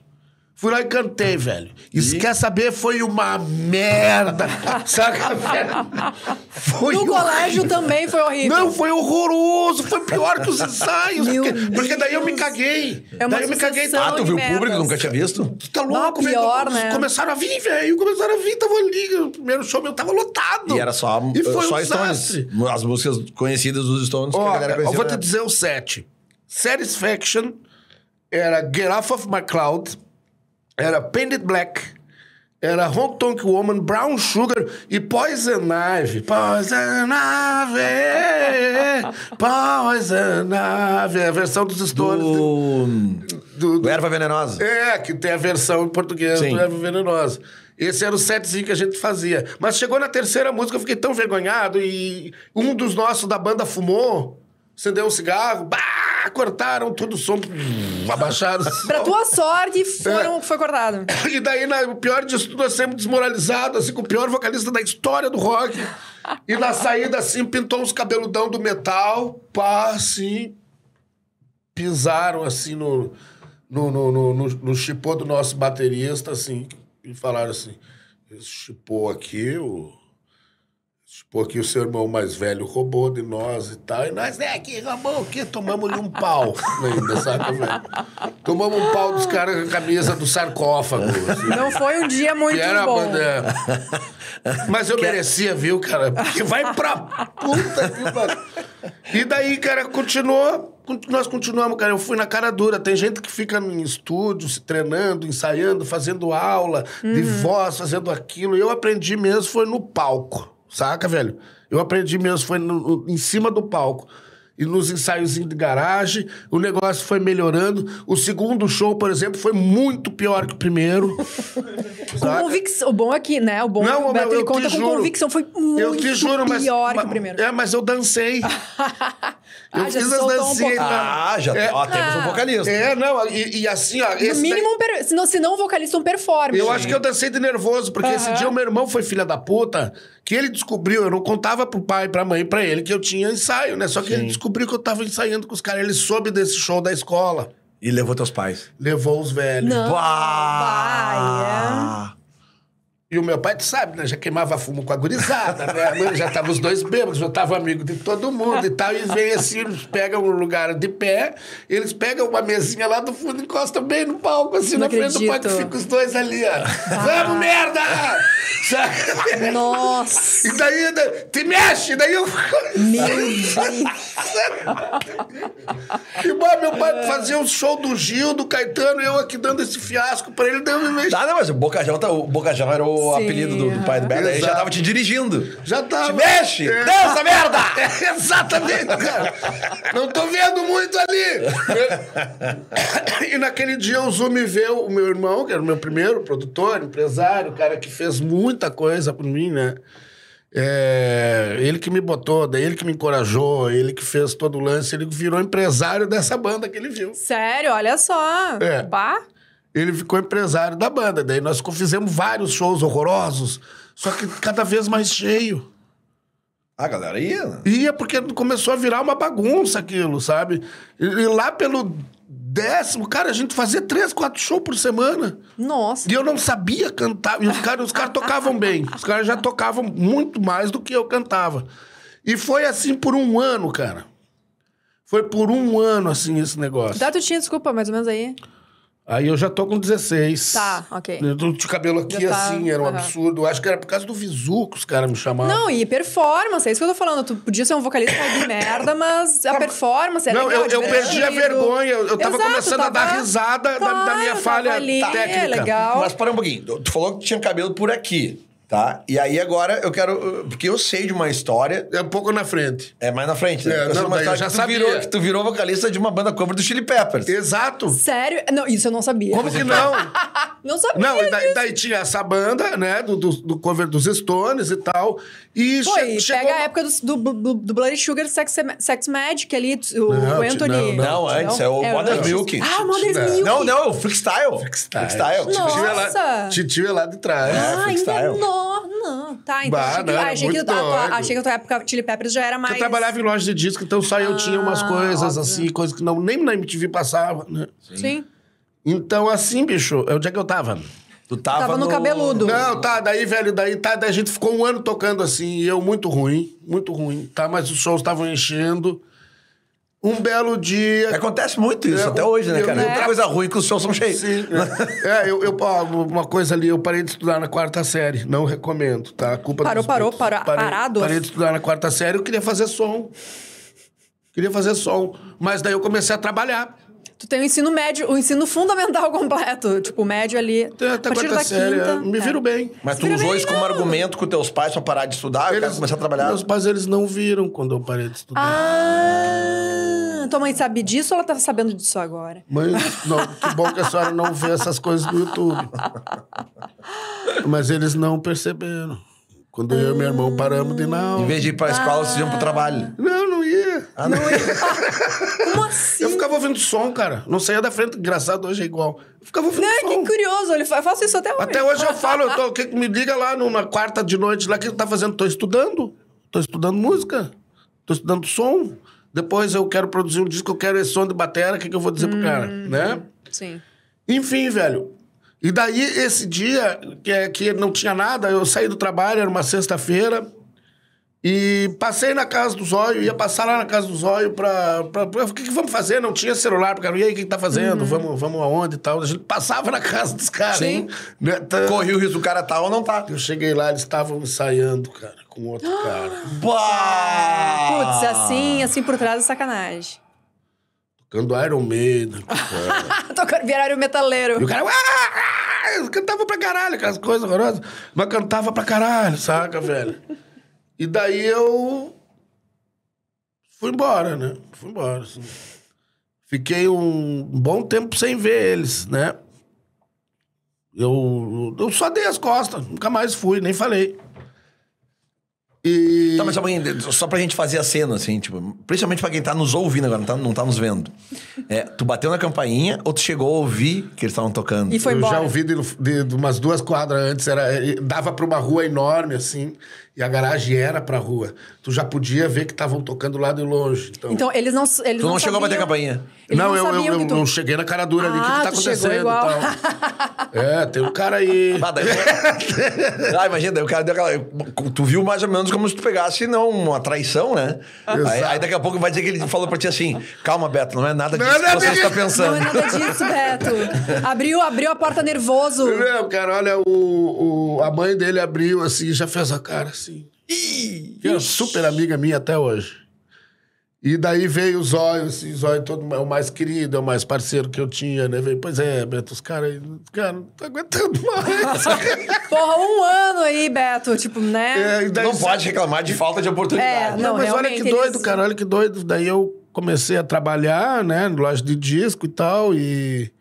Fui lá e cantei, velho. E se quer saber, foi uma merda. Saca, velho? Foi No horrível. colégio também foi horrível. Não, foi horroroso. Foi pior que os ensaios. Porque, porque daí eu me caguei. É uma daí eu me caguei. Ah, tu viu o público? Nunca tinha visto? Tu tá louco, velho? pior, né? Começaram a vir, velho. Começaram a vir, tava ali. O primeiro show meu tava lotado. E era só, E foi só um Stones. desastre. As músicas conhecidas dos Stones que a Ó, galera eu vou te né? dizer o sete. Satisfaction, era Get Off of My Cloud, era Painted Black, era Honk Tonk Woman, Brown Sugar e Poison Ivy. Poison Ivy, Poison Ivy, a versão dos Stones. Do... do- do Erva Venenosa. É, que tem a versão em português Sim. do Erva Venenosa. Esse era o setzinho que a gente fazia. Mas chegou na terceira música, eu fiquei tão vergonhado e um dos nossos da banda fumou, acendeu um cigarro, bah, cortaram todo o som, abaixaram. Pra tua sorte, foram, É. foi cortado. E daí, na- o pior disso tudo, nós sempre desmoralizados, assim, com o pior vocalista da história do rock. E na saída, assim, pintou uns cabeludão do metal, pá, assim, pisaram, assim, no, no, no, no, no, no chipô do nosso baterista, assim, e falaram assim, esse chipô aqui, o... Chipô aqui o seu irmão mais velho roubou de nós e tal. E nós, né, que roubou o quê? Tomamos-lhe um pau ainda, saca, velho? Tomamos um pau dos caras com a camisa do sarcófago. assim. Não foi um dia muito Que era bom. banda. é. Mas eu merecia, viu, cara? Porque vai pra puta que pariu. E daí, cara, continuou. con- Nós continuamos, cara. Eu fui na cara dura. Tem gente que fica em estúdio, se treinando, ensaiando, fazendo aula de voz, fazendo aquilo. E eu aprendi mesmo, foi no palco. Saca, velho? Eu aprendi mesmo, foi no- em cima do palco. E nos ensaiozinhos de garagem, o negócio foi melhorando. O segundo show, por exemplo, foi muito pior que o primeiro. Com convicção. O bom aqui, né? O bom é que Não, o Beto eu ele conta com juro. convicção. Foi muito Eu te juro, mas. pior que mas- o primeiro. É, mas eu dancei. Ah, eu já fiz as um dancinhas. pouco. Ah, já É. ó, temos um Ah. vocalista. É, não, e, e assim, ó. No esse mínimo, daí- um per... se, não, se não um vocalista, um performance. Eu acho que eu dancei de nervoso, porque esse Aham. dia o meu irmão foi filha da puta, que ele descobriu, eu não contava pro pai, pra mãe, pra ele, que eu tinha ensaio, né? Só que ele descobriu que eu tava ensaiando com os caras. Ele soube desse show da escola. E levou teus pais. Levou os velhos. Não. Bah! E o meu pai, tu sabe, né? Já queimava fumo com a gurizada, né? Já tava os dois bêbados, eu tava amigo de todo mundo e tal. E vem assim, eles pegam um lugar de pé, eles pegam uma mesinha lá do fundo e encostam bem no palco, assim, Não na frente do palco, acredito. fica os dois ali, ó. Vamos, merda! Sabe? Nossa. E daí, né, te mexe! Daí eu... Meu Deus. E bom, meu pai fazia um show do Gil, do Caetano, e eu aqui dando esse fiasco pra ele, dando me mexer. Ah, não, mas o Bocajão, tá, o Bocajão era o Sim, apelido do, do pai do Beto. Aí já tava te dirigindo. Já tava. Te mexe! É. Dança, merda! É, exatamente, cara. Não tô vendo muito ali. e naquele dia o Zu me vê, o meu irmão, que era o meu primeiro produtor, empresário, cara que fez muita coisa por mim, né? É, ele que me botou, daí ele que me encorajou, ele que fez todo o lance, ele virou empresário dessa banda que ele viu. Sério, olha só. É. Bah. Ele ficou empresário da banda. Daí nós fizemos vários shows horrorosos, só que cada vez mais cheio. Ah, galera, ia. né? Ia porque começou a virar uma bagunça aquilo, sabe? E, e lá pelo décimo, cara, a gente fazia três, quatro shows por semana. Nossa. E eu não sabia cantar. E os caras os caras tocavam bem. Os caras já tocavam muito mais do que eu cantava. E foi assim por um ano, cara. Foi por um ano, assim, esse negócio. Que idade tu tinha, desculpa, mais ou menos aí? Aí eu já tô com 16. Tá, ok. Eu tô de cabelo aqui tá, assim, era um absurdo. Acho que era por causa do visu que os caras me chamavam. Não, e performance, é isso que eu tô falando. Tu podia ser um vocalista de merda, mas a performance era Não, legal, eu, eu perdi a vergonha. Eu, eu tava Exato, começando a dar tava- risada da- da, Claro, minha tava falha ali, técnica. É legal. Mas para um pouquinho. Tu falou que tinha cabelo por aqui, tá? E aí agora eu quero. Porque eu sei de uma história. É um pouco na frente. É mais na frente, né? É, eu não, daí eu já que tu, sabia. virou, que tu virou vocalista de uma banda cover do Chili Peppers. Exato. Sério? Não, isso eu não sabia. Como que não? Não sabia Não, e daí, disso. daí tinha essa banda, né, do, do, do cover dos Stones e tal. E Pô, che- e chegou... pega a época do, do, do, do Bloody Sugar Sex, Sex Magic ali, o, Não, o Anthony... não, Não, antes, é o Mother's antes. Milk. Ah, o Mother's Não. Milk. Não, não, é o Freakstyle. Freakstyle. Nossa. Titio é lá, é lá de trás. Ah, ainda freestyle. Não, não. Tá, então Bah, achei, que, não, achei, que, a achei que a tua época Chili Peppers já era mais... Eu trabalhava em loja de disco, então só eu tinha umas Ah, coisas óbvio. assim, coisas que não, nem na MTV passava, né? Sim. Então, assim, bicho, onde é que eu tava? Tu tava, Tava no cabeludo. Não, tá, daí, velho, daí, tá, daí a gente ficou um ano tocando assim, e eu muito ruim, muito ruim, tá? Mas os shows estavam enchendo. Um belo dia. Acontece muito isso É, até hoje, né, eu- cara? eu- Outra coisa ruim que os shows são cheios. Sim, é, É, eu, eu- uma coisa ali, eu parei de estudar na quarta série. Não recomendo, tá? A culpa Parou, dos parou, parou, parei, parado? Parei de estudar na quarta série, eu queria fazer som. Queria fazer som. Mas daí eu comecei a trabalhar. Tu tem o ensino médio, o ensino fundamental completo. Tipo, o médio ali. Até, a partir quarta da série. quinta. é, Me é. viro bem. Mas tu usou isso como argumento com teus pais pra parar de estudar? Eu quero começar a trabalhar. Meus pais, eles não viram quando eu parei de estudar. Ah! Tua mãe sabe disso ou ela tá sabendo disso agora? Mãe, não, que bom que a senhora não vê essas coisas no YouTube. Mas eles não perceberam. Quando eu e meu irmão paramos de não. Em vez de ir pra escola, vocês iam pro trabalho. Não, não ia. Ah, não. Como assim? Eu ficava ouvindo som, cara. Não saía da frente. Engraçado, hoje é igual. Eu ficava ouvindo Não, som. que curioso. Eu faço isso até hoje. Até hoje eu falo, eu tô, que, me liga lá numa quarta de noite, lá que ele tá fazendo. Tô estudando. Tô estudando música. Tô estudando som. Depois eu quero produzir um disco, eu quero esse som de bateria, o que, que eu vou dizer pro cara? Né? Sim. Enfim, velho. E daí, esse dia, que, é- que não tinha nada, eu saí do trabalho, era uma sexta-feira, e passei na casa do Zóio, ia passar lá na casa do Zóio pra, pra, pra- O que, que vamos fazer? Não tinha celular, porque e aí, o que, que tá fazendo? Vamos, vamos aonde e tal? A gente passava na casa dos caras. Sim. Né? Tá- o risco do cara tá ou não tá. Eu cheguei lá, eles estavam ensaiando, cara, com outro cara. Bah! Putz, assim, assim por trás é sacanagem. Tocando Iron Maiden. Tocar viraram metaleiro. E o cara. "Ah, ah", eu cantava pra caralho, aquelas coisas horrorosas. Mas cantava pra caralho, saca, velho? E daí eu. Fui embora, né? Fui embora. assim. Fiquei um bom tempo sem ver eles, né? Eu, eu só dei as costas, nunca mais fui, nem falei. E. Tá, mas só pra, gente- fazer a cena, assim, tipo, principalmente pra quem tá nos ouvindo agora, não tá, não tá nos vendo. É, tu bateu na campainha ou tu chegou a ouvir que eles estavam tocando? E foi eu embora. já ouvi de, de- de umas duas quadras antes, era, dava pra uma rua enorme, assim, e a garagem era pra rua. Tu já podia ver que estavam tocando lá de longe. Então, Então, eles não. Eles Tu não, chegou a bater campainha? Eles não, não, eu, eu, eu tu... não cheguei na cara dura ali, o que, Ah, que tá tu chegou acontecendo igual. tal. É, tem um cara aí. Ah, daí... ah, imagina, daí o cara deu aquela. Tu viu mais ou menos como se tu pegasse, não, uma traição, né? Aí, aí daqui a pouco vai dizer que ele falou pra ti assim: calma, Beto, não é nada disso Não é que você está pensando. Não é nada disso, Beto. Abriu, abriu a porta nervoso. Não, cara, olha, o, o- a mãe dele abriu assim, já fez a cara assim. Ih, Que é super amiga minha até hoje. E daí veio o Zóio, assim, o Zóio todo, é o mais querido, é o mais parceiro que eu tinha, né? Veio, pois é, Beto, os caras cara, não tá aguentando mais. Porra, um ano aí, Beto. Tipo, né? É, e daí não pode reclamar de falta de oportunidade. É, Não, mas olha que doido, eles- cara, olha que doido. Daí eu comecei a trabalhar, né, na loja de disco e tal, e,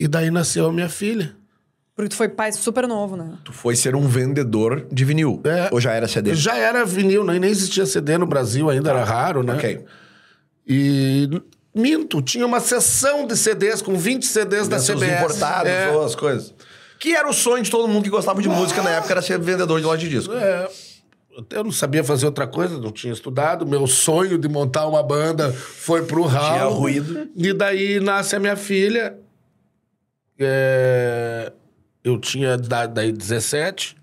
e daí nasceu a minha filha. Porque tu foi pai super novo, né? Tu foi ser um vendedor de vinil. É. Ou já era CD? Já era vinil, nem, nem existia CD no Brasil ainda, era raro, né? Ok. E minto, tinha uma sessão de CDs com 20 CDs da CBS. importados, É. ou as coisas. Que era o sonho de todo mundo que gostava de música na época, era ser vendedor de loja de disco. É. Eu não sabia fazer outra coisa, não tinha estudado. Meu sonho de montar uma banda foi pro ralo. Tinha ruído. E daí nasce a minha filha. É, Eu tinha da- daí 17.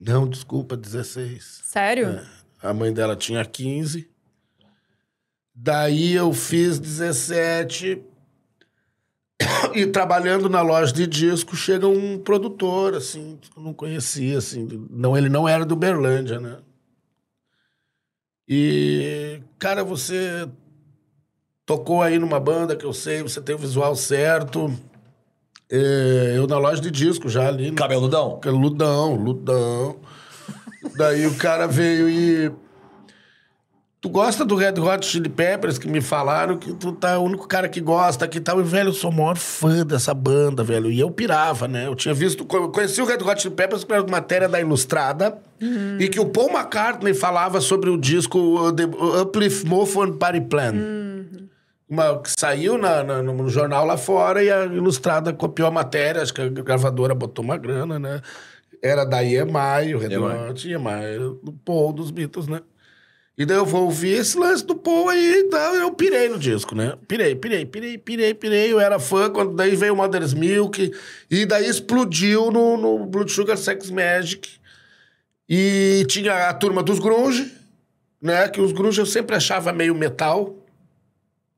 Não, desculpa, 16. Sério? A mãe dela tinha 15. Daí eu fiz 17. E trabalhando na loja de disco, chega um produtor, assim, que eu não conhecia, assim. Não, ele não era do Berlândia, né? E, cara, você tocou aí numa banda que eu sei, você tem o visual certo. É, eu na loja de disco já ali. né? Cabeludão. Que é Ludão, Ludão. Daí o cara veio e. Tu gosta do Red Hot Chili Peppers que me falaram que tu tá o único cara que gosta aqui e tal. E, velho, eu sou o maior fã dessa banda, velho. E eu pirava, né? Eu tinha visto. Eu conheci o Red Hot Chili Peppers pela matéria da Ilustrada. E que o Paul McCartney falava sobre o disco uh, The Uplift Mofo Party Plan. Uma, que saiu na, na- no jornal lá fora e a Ilustrada copiou a matéria. Acho que a gravadora botou uma grana, né? Era da EMI, o Red EMI. Do Paul, dos Beatles, né? E daí eu vou ouvir esse lance do Paul aí e tal. Eu pirei no disco, né? Pirei, pirei, pirei, pirei, pirei. Eu era fã quando daí veio o Mother's Milk. E daí explodiu no, no Blood Sugar Sex Magic. E tinha a turma dos grunge, né? Que os grunge eu sempre achava meio metal.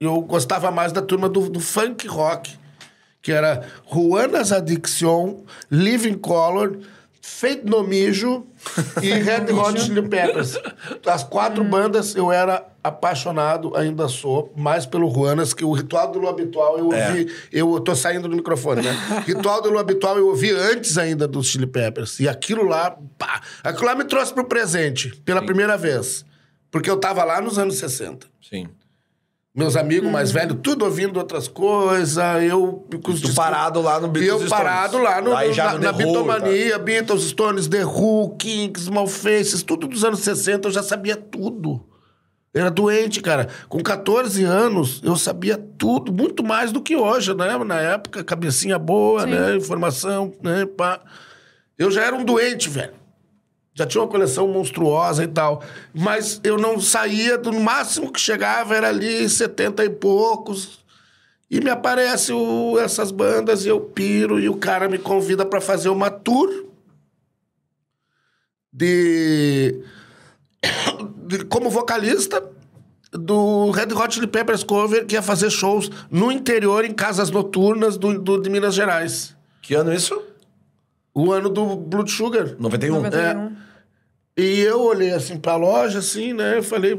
Eu gostava mais da turma do, do funk rock. Que era Juanas Addiction, Living Color, Fate No Mijo e Red Hot Chili Peppers. As quatro bandas eu era apaixonado, ainda sou, mais pelo Juanas, que o Ritual do Lu Habitual eu É. ouvi... Eu tô saindo do microfone, né? Ritual do Lu Habitual eu ouvi antes ainda do Chili Peppers. E aquilo lá, pá, aquilo lá me trouxe pro presente, pela primeira vez. Porque eu tava lá nos anos 60. Sim. Meus amigos mais velhos, tudo ouvindo outras coisas, eu... com os Tu parado lá no Beatles eu Stones. parado lá no, Aí já na, na Who, Beatlemania, Beatles, Stones, The Who, Kinks, Malfaces, tudo dos anos 60, eu já sabia tudo. Era doente, cara. Com 14 anos, eu sabia tudo, muito mais do que hoje, né? Na época, cabecinha boa, Sim. né? Informação, né? Pá. Eu já era um doente, velho. Já tinha uma coleção monstruosa e tal. Mas eu não saía, do máximo que chegava era ali 70 e poucos. E me aparece o- essas bandas e eu piro e o cara me convida para fazer uma tour de, de- como vocalista do Red Hot Chili Peppers cover que ia fazer shows no interior em casas noturnas do, do- de Minas Gerais. Que ano isso? O ano do Blood Sugar. 91. 91. E eu olhei assim pra loja, assim, né? Eu falei,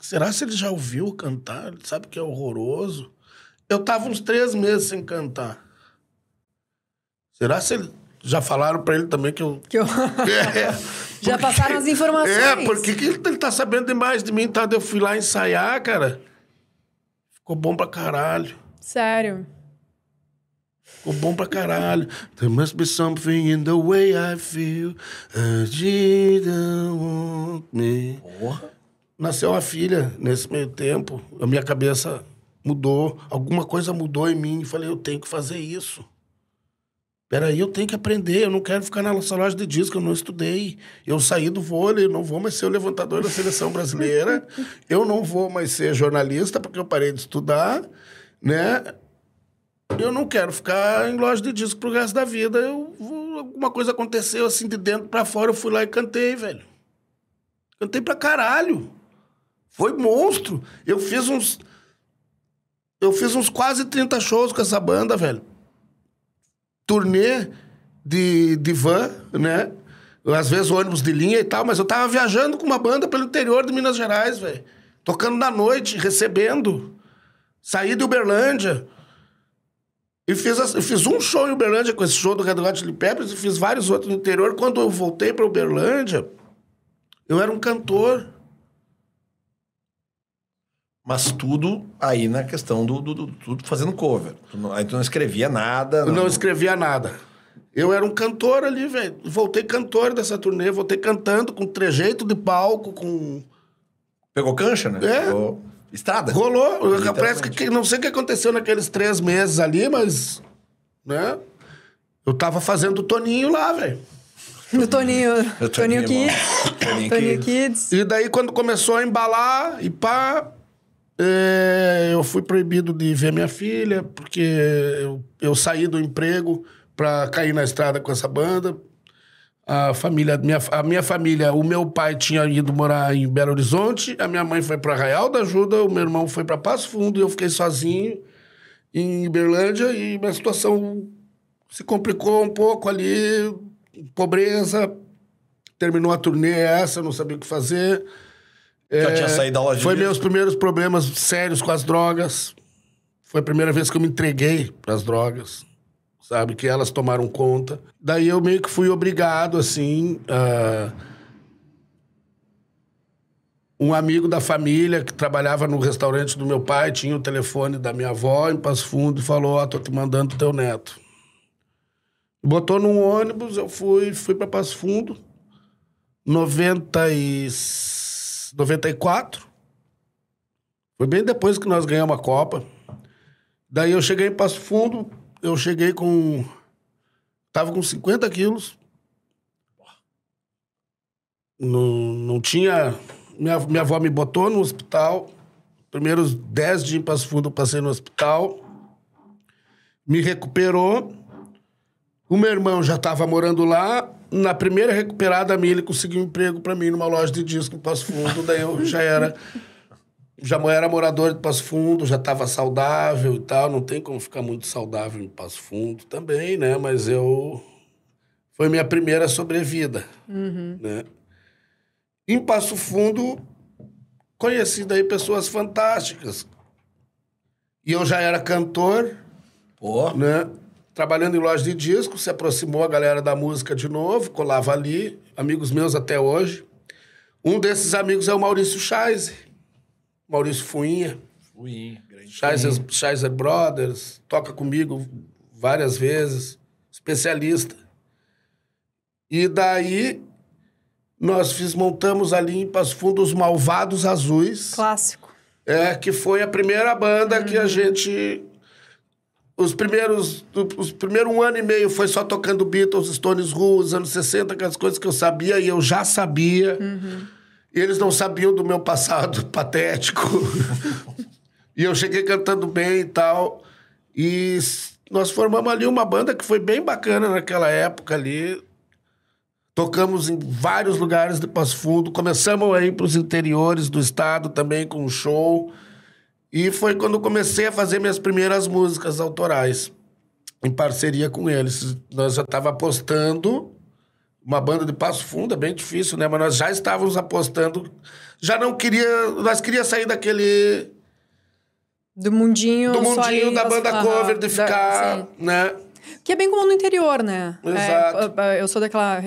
será se ele já ouviu cantar? Ele sabe que é horroroso? Eu tava uns três meses sem cantar. Será se ele... Já falaram pra ele também que eu... Que eu... É, Já porque- passaram as informações. É, porque que ele tá sabendo demais de mim, tá? Eu fui lá ensaiar, cara. Ficou bom pra caralho. Sério. Ficou bom pra caralho. There must be something in the way I feel. I didn't want me. Porra. Nasceu uma filha nesse meio tempo. A minha cabeça mudou. Alguma coisa mudou em mim. Falei, eu tenho que fazer isso. Peraí, eu tenho que aprender. Eu não quero ficar na nossa loja de disco. Eu não estudei. Eu saí do vôlei. Não vou mais ser o levantador da seleção brasileira. eu não vou mais ser jornalista porque eu parei de estudar, né? Eu não quero ficar em loja de disco pro resto da vida. Eu alguma coisa aconteceu assim de dentro pra fora. Eu fui lá e cantei, velho. Cantei pra caralho. Foi monstro. Eu fiz uns. Eu fiz uns quase 30 shows com essa banda, velho. Turnê de, de van, né? Às vezes ônibus de linha e tal, mas eu tava viajando com uma banda pelo interior de Minas Gerais, velho. Tocando na noite, recebendo. Saí de Uberlândia. E fiz, eu fiz um show em Uberlândia com esse show do Red Hot Chili Peppers e fiz vários outros no interior. Quando eu voltei pra Uberlândia, eu era um cantor. Mas tudo aí na questão do, do, do- tudo fazendo cover. Tu não- aí tu não escrevia nada. Eu não escrevia nada. Eu era um cantor ali, velho. Voltei cantor dessa turnê, voltei cantando com trejeito de palco, com. Pegou cancha, né? É. Pegou estrada. Rolou. Literalmente. Parece que, que- não sei o que aconteceu naqueles três meses ali, mas. Né? Eu tava fazendo o Toninho lá, velho. No Toninho. Eu Toninho Toninho, Kids. Toninho Toninho Kids. Kids. E daí, quando começou a embalar e pá, é, eu fui proibido de ver minha filha, porque eu, eu saí do emprego pra cair na estrada com essa banda. A família, minha, a minha família, o meu pai tinha ido morar em Belo Horizonte, a minha mãe foi para Arraial da Ajuda, o meu irmão foi para Passo Fundo e eu fiquei sozinho em Uberlândia e minha situação se complicou um pouco ali, pobreza, terminou a turnê essa, não sabia o que fazer. Já É, tinha saído da loja de Foi disco. meus primeiros problemas sérios com as drogas. Foi a primeira vez que eu me entreguei para as drogas, sabe? Que elas tomaram conta. Daí eu meio que fui obrigado, assim. Um amigo da família que trabalhava no restaurante do meu pai tinha o telefone da minha avó em Passo Fundo e falou: Ó, tô te mandando teu neto. Botou num ônibus, eu fui, fui para Passo Fundo. 90 e... 94. Foi bem depois que nós ganhamos a Copa. Daí eu cheguei em Passo Fundo, eu cheguei com. Tava com 50 quilos. Não, não tinha. Minha, minha avó me botou no hospital. Primeiros 10 dias em Passo Fundo eu passei no hospital. Me recuperou. O meu irmão já estava morando lá. Na primeira recuperada minha, ele conseguiu um emprego para mim numa loja de disco em Passo Fundo. Daí eu já era. Já era morador de Passo Fundo, já estava saudável e tal. Não tem como ficar muito saudável em Passo Fundo também, né? Mas eu. Foi minha primeira sobrevida. Né? Em Passo Fundo, conheci daí pessoas fantásticas. E eu já era cantor, Pô. né? Trabalhando em loja de disco, se aproximou a galera da música de novo, colava ali, amigos meus até hoje. Um desses amigos é o Maurício Scheiser, Maurício Fuinha, Ui, grande. Scheiser, Brothers, toca comigo várias vezes, especialista. E daí nós fiz, montamos ali em Passo Fundo os Malvados Azuis. Clássico. É, que foi a primeira banda que a gente. Os primeiros. Os primeiros um ano e meio foi só tocando Beatles, Stones Who, os anos 60, aquelas coisas que eu sabia e eu já sabia. E eles não sabiam do meu passado patético. e eu cheguei cantando bem e tal. E nós formamos ali uma banda que foi bem bacana naquela época ali. Tocamos em vários lugares de Passo Fundo. Começamos a ir para os interiores do estado também com um show. E foi quando comecei a fazer minhas primeiras músicas autorais, em parceria com eles. Nós já estávamos apostando, uma banda de Passo Fundo, é bem difícil, né? Mas nós já estávamos apostando. Já não queria. Nós queríamos sair daquele. Do mundinho. do mundinho da banda cover, de da- ficar, sim. né? Que é bem comum no interior, né? Exato. É, eu sou daquela.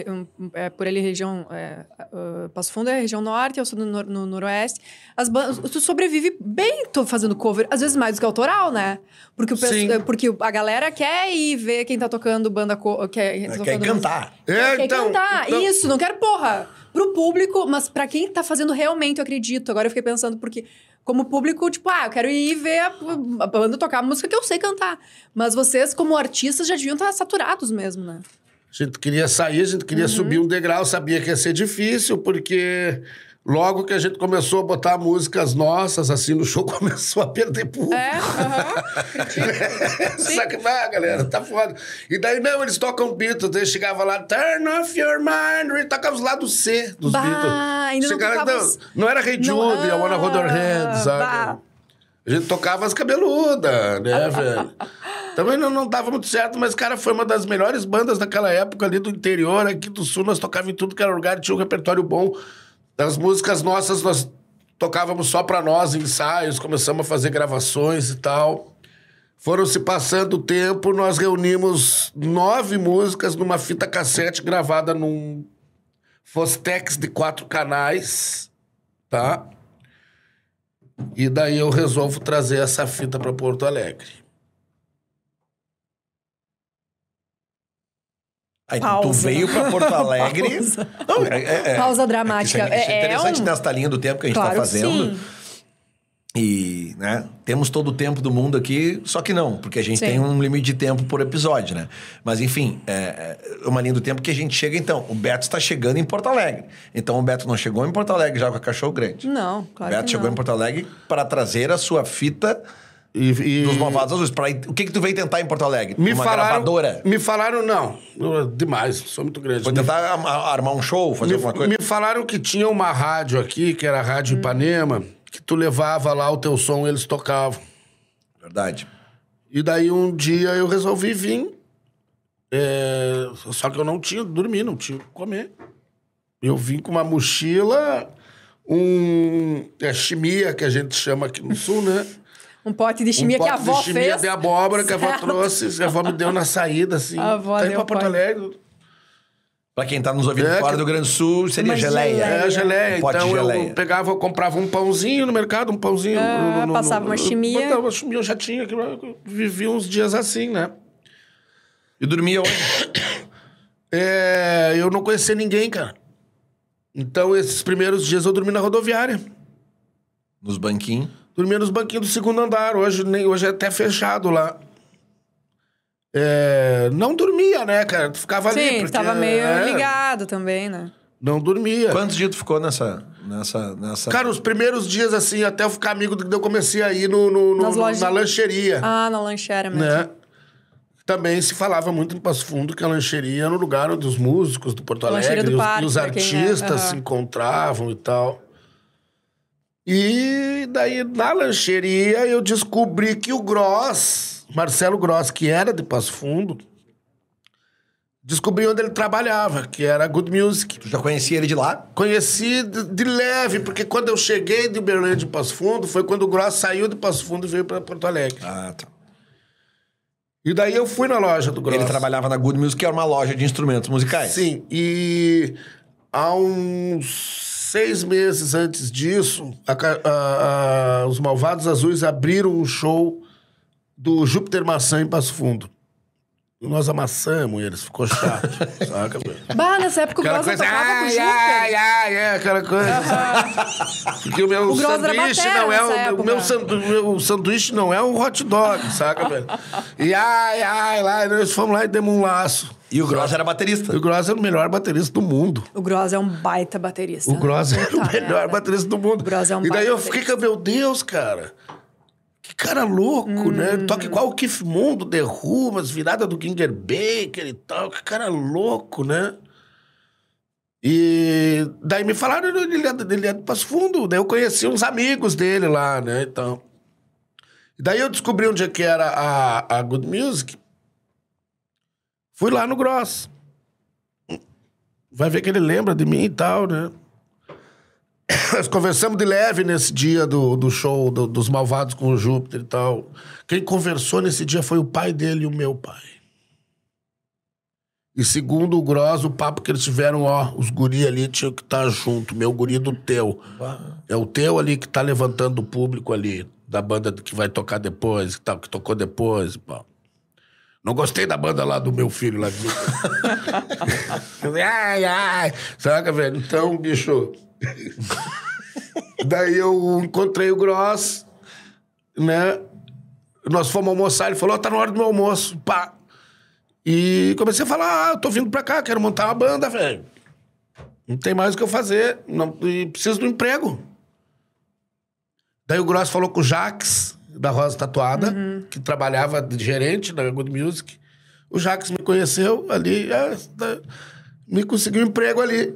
é, por ali, região. É, uh, Passo Fundo é região norte, eu sou nor- no noroeste. As bandas. Tu sobrevive bem tô fazendo cover, às vezes mais do que autoral, né? Porque, o pe- Sim. porque a galera quer ir ver quem tá tocando banda. Co quer, tá Quer cantar. É, Quer então, cantar, então- isso, não quero porra. Pro público, mas pra quem tá fazendo realmente, eu acredito. Agora eu fiquei pensando, porque como público, tipo, ah, eu quero ir ver a, a banda tocar a música que eu sei cantar. Mas vocês, como artistas, já deviam estar saturados mesmo, né? A gente queria sair, a gente queria Uhum. subir um degrau, sabia que ia ser difícil, porque logo que a gente começou a botar músicas nossas, assim, no show começou a perder público. É. Saca, ah, galera, tá foda. E daí, não, eles tocam Beatles, daí chegava lá, turn off your mind, e tocava os lados C dos Bah, Beatles. ainda não tocava não, não era Hey Jude, Não- I Wanna Hold Your Hand, Ah, sabe? bah. A gente tocava as cabeludas, né, velho? Também não, não dava muito certo, mas, cara, foi uma das melhores bandas daquela época ali do interior, aqui do sul, nós tocávamos em tudo que era lugar, tinha um repertório bom. Das músicas nossas, nós tocávamos só pra nós, ensaios, começamos a fazer gravações e tal. Foram se passando o tempo, nós reunimos nove músicas numa fita cassete gravada num Fostex de quatro canais, tá? E daí eu resolvo trazer essa fita para Porto Alegre. Aí tu- tu Pausa. veio pra Porto Alegre. Pausa. Não, é, é- é- Pausa é que dramática. É, isso é É- é interessante um- nessa linha do tempo que a gente Claro tá fazendo. sim. E, né, temos todo o tempo do mundo aqui, só que não, porque a gente Sim. tem um limite de tempo por episódio, né? Mas, enfim, é, é uma linha do tempo que a gente chega, então. O Beto está chegando em Porto Alegre. Então, o Beto não chegou em Porto Alegre já com a Cachorro Grande. Não, o claro Beto que chegou em Porto Alegre para trazer a sua fita E, e- dos Malvados Azuis. Pra, o que que tu veio tentar em Porto Alegre? me uma falaram, gravadora? Me falaram, não. Demais, sou muito grande. Foi Me- tentar armar um show, fazer alguma Me, coisa? me falaram que tinha uma rádio aqui, que era a Rádio Hum. Ipanema, que tu levava lá o teu som e eles tocavam. Verdade. E daí um dia eu resolvi vir. é, só que eu não tinha dormir, não tinha o que comer. Eu vim com uma mochila, um. É chimia, que a gente chama aqui no sul, né? Um pote de chimia um que a pote avó de chimia fez. de abóbora que a avó trouxe. que A avó me deu na saída, assim. A avó tá indo pra Porto pote. Alegre. Pra quem tá nos ouvindo É, fora que- do Rio Grande do Sul, seria geleia. É, geleia. Um pote então geleia. eu pegava, eu comprava um pãozinho no mercado, um pãozinho. Ah, no- no- passava no- uma chimia. Botava uma chimia, eu já tinha. que eu Vivi uns dias assim, né? E dormia onde? É, eu não conhecia ninguém, cara. Então, esses primeiros dias eu dormi na rodoviária. Nos banquinhos. Dormia nos banquinhos do segundo andar. Hoje, nem, hoje é até fechado lá. É, não dormia, né, cara? Tu ficava ali. Sim, porque, tava meio é, ligado também, né? Não dormia. Quantos dias tu ficou nessa. nessa, nessa... Cara, os primeiros dias, assim, até eu ficar amigo, eu comecei a ir no, no- no- lojas- na lancheria. Ah, na lanchera mesmo. né? Também se falava muito em Passo Fundo que a lancheria era o lugar onde os músicos do Porto Alegre do e os, parque, e os é, artistas aham. se encontravam e tal. E daí, na lancheria, eu descobri que o Gross, Marcelo Gross, que era de Passo Fundo, descobri onde ele trabalhava, que era Good Music. Tu já conhecia ele de lá? Conheci de, de leve, porque quando eu cheguei de Uberlândia de Passo Fundo, foi quando o Gross saiu de Passo Fundo e veio para Porto Alegre. Ah, tá. E daí eu fui na loja do Gross. Ele trabalhava na Good Music, que era uma loja de instrumentos musicais. Sim, e há uns seis meses antes disso, a a- a- os Malvados Azuis abriram um show do Júpiter Maçã em Passo Fundo. Nós amassamos eles, ficou chato, saca? velho? Bah, nessa época o Aquela Gross não coisa, tocava com o ai, Júpiter. ai, ai, é, aquela coisa. sabe? Porque o meu O era sanduíche batera não é nessa o, o época. meu sandu, meu sanduíche não é um hot dog, saca, velho? E ai, ai, lá, e nós fomos lá e demos um laço. E o Gross era baterista. E o Gross era o melhor baterista do mundo. O Gross é um baita baterista. O Gross era o Puta melhor merda. baterista do mundo. O Gross é um e daí baita eu fiquei com, meu Deus, cara. Que cara louco, né? Uhum. Toca igual o Keith Moon do The Who, umas viradas do Ginger Baker e tal. Que cara louco, né? E daí me falaram, ele é, ele é do Passo Fundo. Daí eu conheci uns amigos dele lá, né? Então. E daí eu descobri onde é que era a, a Good Music. Fui lá no Gross. Vai ver que ele lembra de mim e tal, né? Nós conversamos de leve nesse dia do, do show do- dos Malvados com o Júpiter e tal. Quem conversou nesse dia foi o pai dele e o meu pai. E segundo o Gross, o papo que eles tiveram, ó, os guri ali tinham que estar junto, meu guri do teu. É o teu ali que tá levantando o público ali, da banda que vai tocar depois, que, tá, que tocou depois. Pô. Não gostei da banda lá do meu filho lá. ai, ai. Saca, velho? Então, bicho. Daí eu encontrei o Gross, né? Nós fomos almoçar, ele falou: tá na hora do meu almoço. Pá. E comecei a falar: ah, eu tô vindo pra cá, quero montar uma banda, velho. Não tem mais o que eu fazer. Não, e preciso do emprego. Daí o Gross falou com o Jax, da Rosa Tatuada, que trabalhava de gerente da Good Music. O Jax me conheceu ali, é, me conseguiu um emprego ali.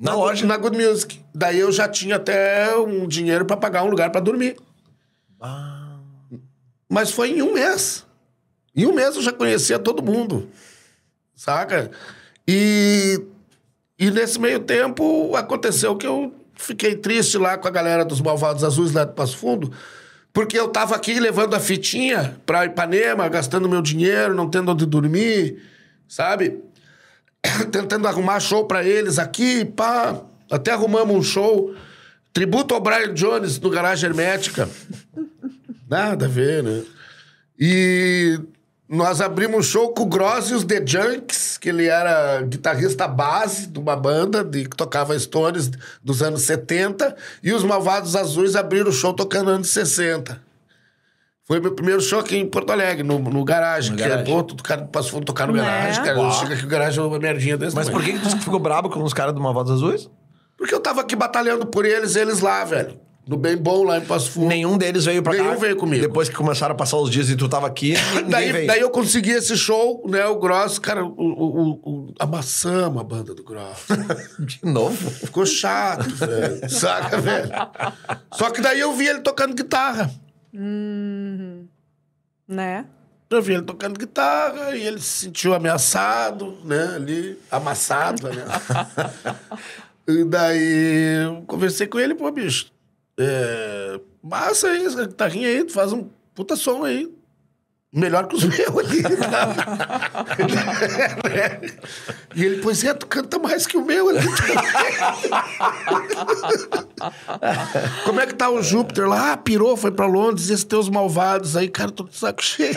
Na loja. Na Good Music. Daí eu já tinha até um dinheiro pra pagar um lugar pra dormir. Mas foi em um mês. Em um mês eu já conhecia todo mundo. Saca? E, e nesse meio tempo aconteceu que eu fiquei triste lá com a galera dos Malvados Azuis lá de Passo Fundo. Porque eu tava aqui levando a fitinha pra Ipanema, gastando meu dinheiro, não tendo onde dormir, sabe? tentando arrumar show pra eles aqui, pá. Até arrumamos um show. Tributo ao Brian Jones no Garagem Hermética. Nada a ver, né? E nós abrimos um show com o Gross e os The Junks, que ele era guitarrista base de uma banda de, que tocava Stones dos anos 70, e os Malvados Azuis abriram o show tocando anos 60. Foi meu primeiro show aqui em Porto Alegre, no, no garagem. No que garagem. É, todo cara passou a tocar no Né? garagem, cara. Uau. Chega aqui o garagem é uma merdinha desse Mas por que, que tu ficou brabo com os caras do Malvados Azuis? Porque eu tava aqui batalhando por eles, eles lá, velho. No bem bom, lá em Passo Fundo. Nenhum deles veio pra cá. Nenhum veio comigo. Depois que começaram a passar os dias e tu tava aqui, Daí, veio. daí eu consegui esse show, né? O Gross, cara, o, o, o, o- amassamos a banda do Gross. De novo? Ficou chato, velho. Saca, velho? Só que daí eu vi ele tocando guitarra. Né? Eu vi ele tocando guitarra e ele se sentiu ameaçado, né? Ali, amassado, né? e daí eu conversei com ele, pô, bicho. É, massa aí, essa guitarrinha aí, tu faz um puta som aí. Melhor que os meus ali. e ele, pois é, tu canta mais que o meu ali. Como é que tá o Júpiter lá? Ah, pirou, foi pra Londres, esses teus malvados aí, cara, tô de saco cheio.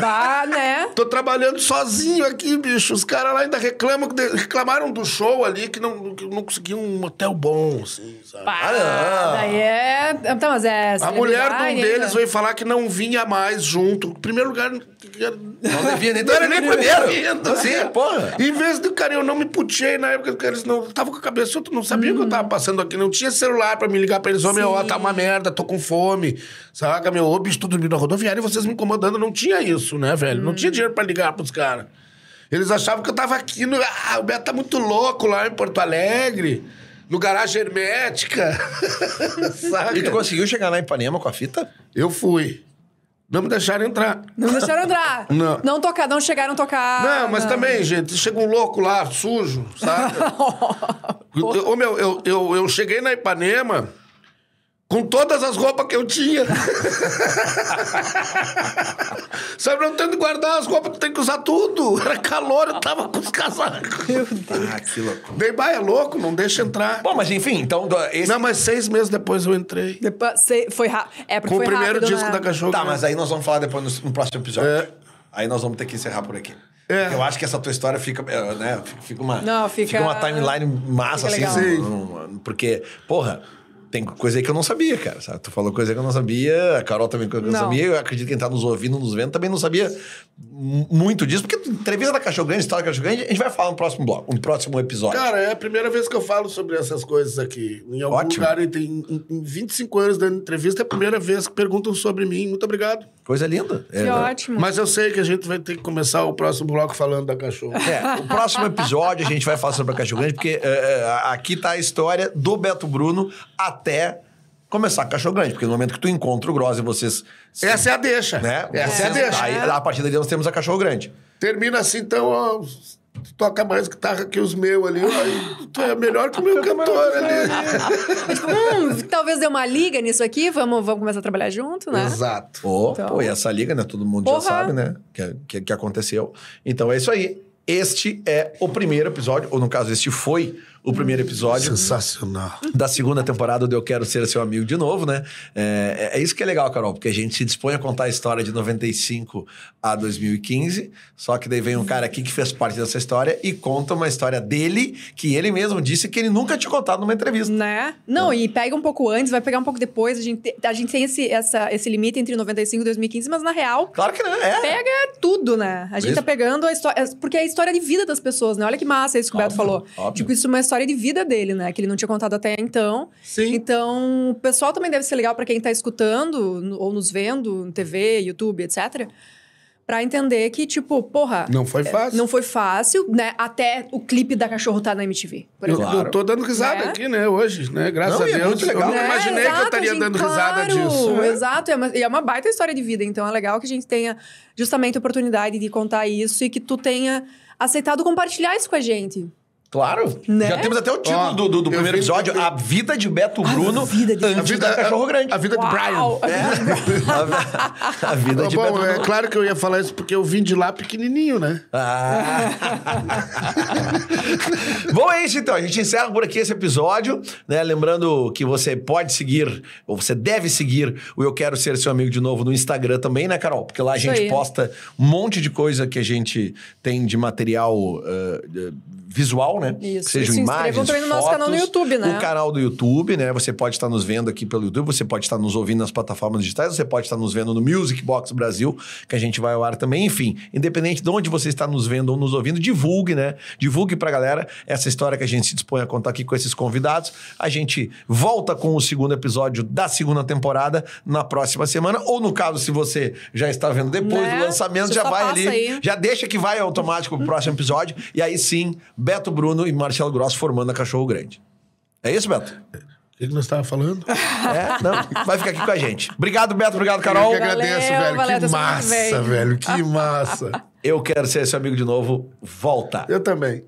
Bah, né? Tô trabalhando sozinho aqui, bicho. Os caras lá ainda reclamam, reclamaram do show ali que não, que não conseguiam um hotel bom, assim, sabe? Bah, daí é... Tá, mas é... A mulher de um deles ainda. veio falar que não vinha mais junto. Em primeiro lugar, não devia nem não era nem primeiro. Vindo, Sim, porra. Em vez do cara, eu não me puteei na época que eles não. Tava com a cabeça, eu não sabia o que eu tava passando aqui. Não tinha celular pra me ligar pra eles. Ô, meu, ó, tá uma merda, tô com fome. Saca, meu? Ô, bicho, tô dormindo na rodoviária e vocês me incomodando. Não tinha isso, né, velho? Não tinha dinheiro pra ligar pros caras. Eles achavam que eu tava aqui no. Ah, o Beto tá muito louco lá em Porto Alegre. No garagem hermética. Saca? E tu conseguiu chegar lá em Ipanema com a fita? Eu fui. Não me deixaram entrar. Não deixaram entrar. Não. Não, tocar, não chegaram a tocar. Não, mas também, gente, chega um louco lá, sujo, sabe? Ô, meu, eu, eu, eu cheguei na Ipanema com todas as roupas que eu tinha. sabe, não tendo que guardar as roupas, tu tem que usar tudo. Era calor, eu tava com os casacos. Ah, que louco. Dei baia louco, não deixa entrar. Bom, mas enfim, então esse... Não, mas seis meses depois eu entrei. Depois, cê- foi rápido. É, porque Com o foi primeiro rápido, disco né? da Cachorro. Tá, mas aí nós vamos falar depois no, no próximo episódio. É. Aí nós vamos ter que encerrar por aqui. É. Eu acho que essa tua história fica, é, né, fica uma, Não, fica- uma timeline massa, fica assim. legal. um- um- porque, porra, tem coisa aí que eu não sabia, cara. sabe? Tu falou coisa que eu não sabia, a Carol também coisa que eu não Não. sabia. Eu acredito que quem tá nos ouvindo, nos vendo, também não sabia muito disso. Porque entrevista da Cachorro Grande, história da Cachorro Grande, a gente vai falar no próximo bloco, no próximo episódio. Cara, é a primeira vez que eu falo sobre essas coisas aqui. Em algum Ótimo. lugar, em, em, em 25 anos dando entrevista, é a primeira vez que perguntam sobre mim. Muito obrigado. Coisa linda. Que É, ótimo. Mas eu sei que a gente vai ter que começar o próximo bloco falando da cachorro. É, o próximo episódio a gente vai falar sobre a Cachorro Grande, porque é, é, aqui tá a história do Beto Bruno até começar a Cachorro Grande. Porque no momento que tu encontra o Gross e vocês... Essa é a deixa. Né? Essa é a vocês- deixa. Aí, a partir daí nós temos a Cachorro Grande. Termina assim, então, ó, toca mais guitarra que os meus ali. Aí, tu é melhor que o meu cantor ali. Tipo, hum, talvez dê uma liga nisso aqui, vamos, vamos começar a trabalhar junto, né? Exato. Pô, Então- pô, e essa liga, né? Todo mundo Porra. já sabe, né? Que, que, que aconteceu. Então é isso aí. Este é o primeiro episódio, ou no caso, este foi o primeiro episódio Sensacional. da segunda temporada do Eu Quero Ser Seu Amigo de novo, né? É, é isso que é legal, Carol, porque a gente se dispõe a contar a história de 95 a 2015, só que daí vem um cara aqui que fez parte dessa história e conta uma história dele que ele mesmo disse que ele nunca tinha contado numa entrevista. Né? Não, e pega um pouco antes, vai pegar um pouco depois. A gente, te- a gente tem esse, essa, esse limite entre 95 e 2015, mas na real, Claro que não, é. pega tudo, né? A gente Isso. tá pegando a história. Porque é a história de vida das pessoas, né? Olha que massa isso que o Beto falou. óbvio. Tipo, isso é uma história de vida dele, né? Que ele não tinha contado até então. Sim. Então, o pessoal também deve ser legal pra quem tá escutando ou nos vendo, no TV, YouTube, etc. Pra entender que, tipo, porra. Não foi fácil. Não foi fácil, né? Até o clipe da cachorro tá na MTV. Por Eu, exemplo. Claro. eu tô dando risada Né? aqui, né, hoje, né? Graças Não, a é Deus. muito legal. Eu não É, imaginei que eu exato, estaria gente- dando risada claro, disso. Exato, é uma, e é uma baita história de vida, então é legal que a gente tenha justamente a oportunidade de contar isso e que tu tenha aceitado compartilhar isso com a gente. Claro. Né? Já temos até o título Ó, do, do- do primeiro vi- episódio, A Vida de Beto Bruno vida de- antes A vida, da Cachorro Grande. A vida do Brian. Uau! É. a vida de Bom, Beto é Bruno. claro que eu ia falar isso porque eu vim de lá pequenininho, né? Ah. Bom, é isso então. A gente encerra por aqui esse episódio, né? Lembrando que você pode seguir, ou você deve seguir o Eu Quero Ser Seu Amigo de novo no Instagram também, né, Carol? Porque lá a Isso gente aí. posta um monte de coisa que a gente tem de material eh, eh, visual, né? Isso. Sejam se imagens, inscrevam também no nosso canal no fotos, YouTube, né? O canal do YouTube, né? Você pode estar nos vendo aqui pelo YouTube, você pode estar nos ouvindo nas plataformas digitais, você pode estar nos vendo no Music Box Brasil, que a gente vai ao ar também. Enfim, independente de onde você está nos vendo ou nos ouvindo, divulgue, né? Divulgue pra galera essa história que a gente se dispõe a contar aqui com esses convidados. A gente volta com o segundo episódio da segunda temporada na próxima semana, ou no caso, se você já está vendo depois Né? do lançamento, Você já vai ali, aí. já deixa que vai automático pro próximo episódio, e aí sim, Beto Bruno e Marcelo Gross formando a Cachorro Grande. É isso, Beto? O que que nós estávamos falando? É? Não, vai ficar aqui com a gente. Obrigado, Beto. Obrigado, Carol. Eu que agradeço, Valeu, velho. valeu, que massa, velho. Que massa. Eu quero ser seu amigo de novo. Volta. Eu também.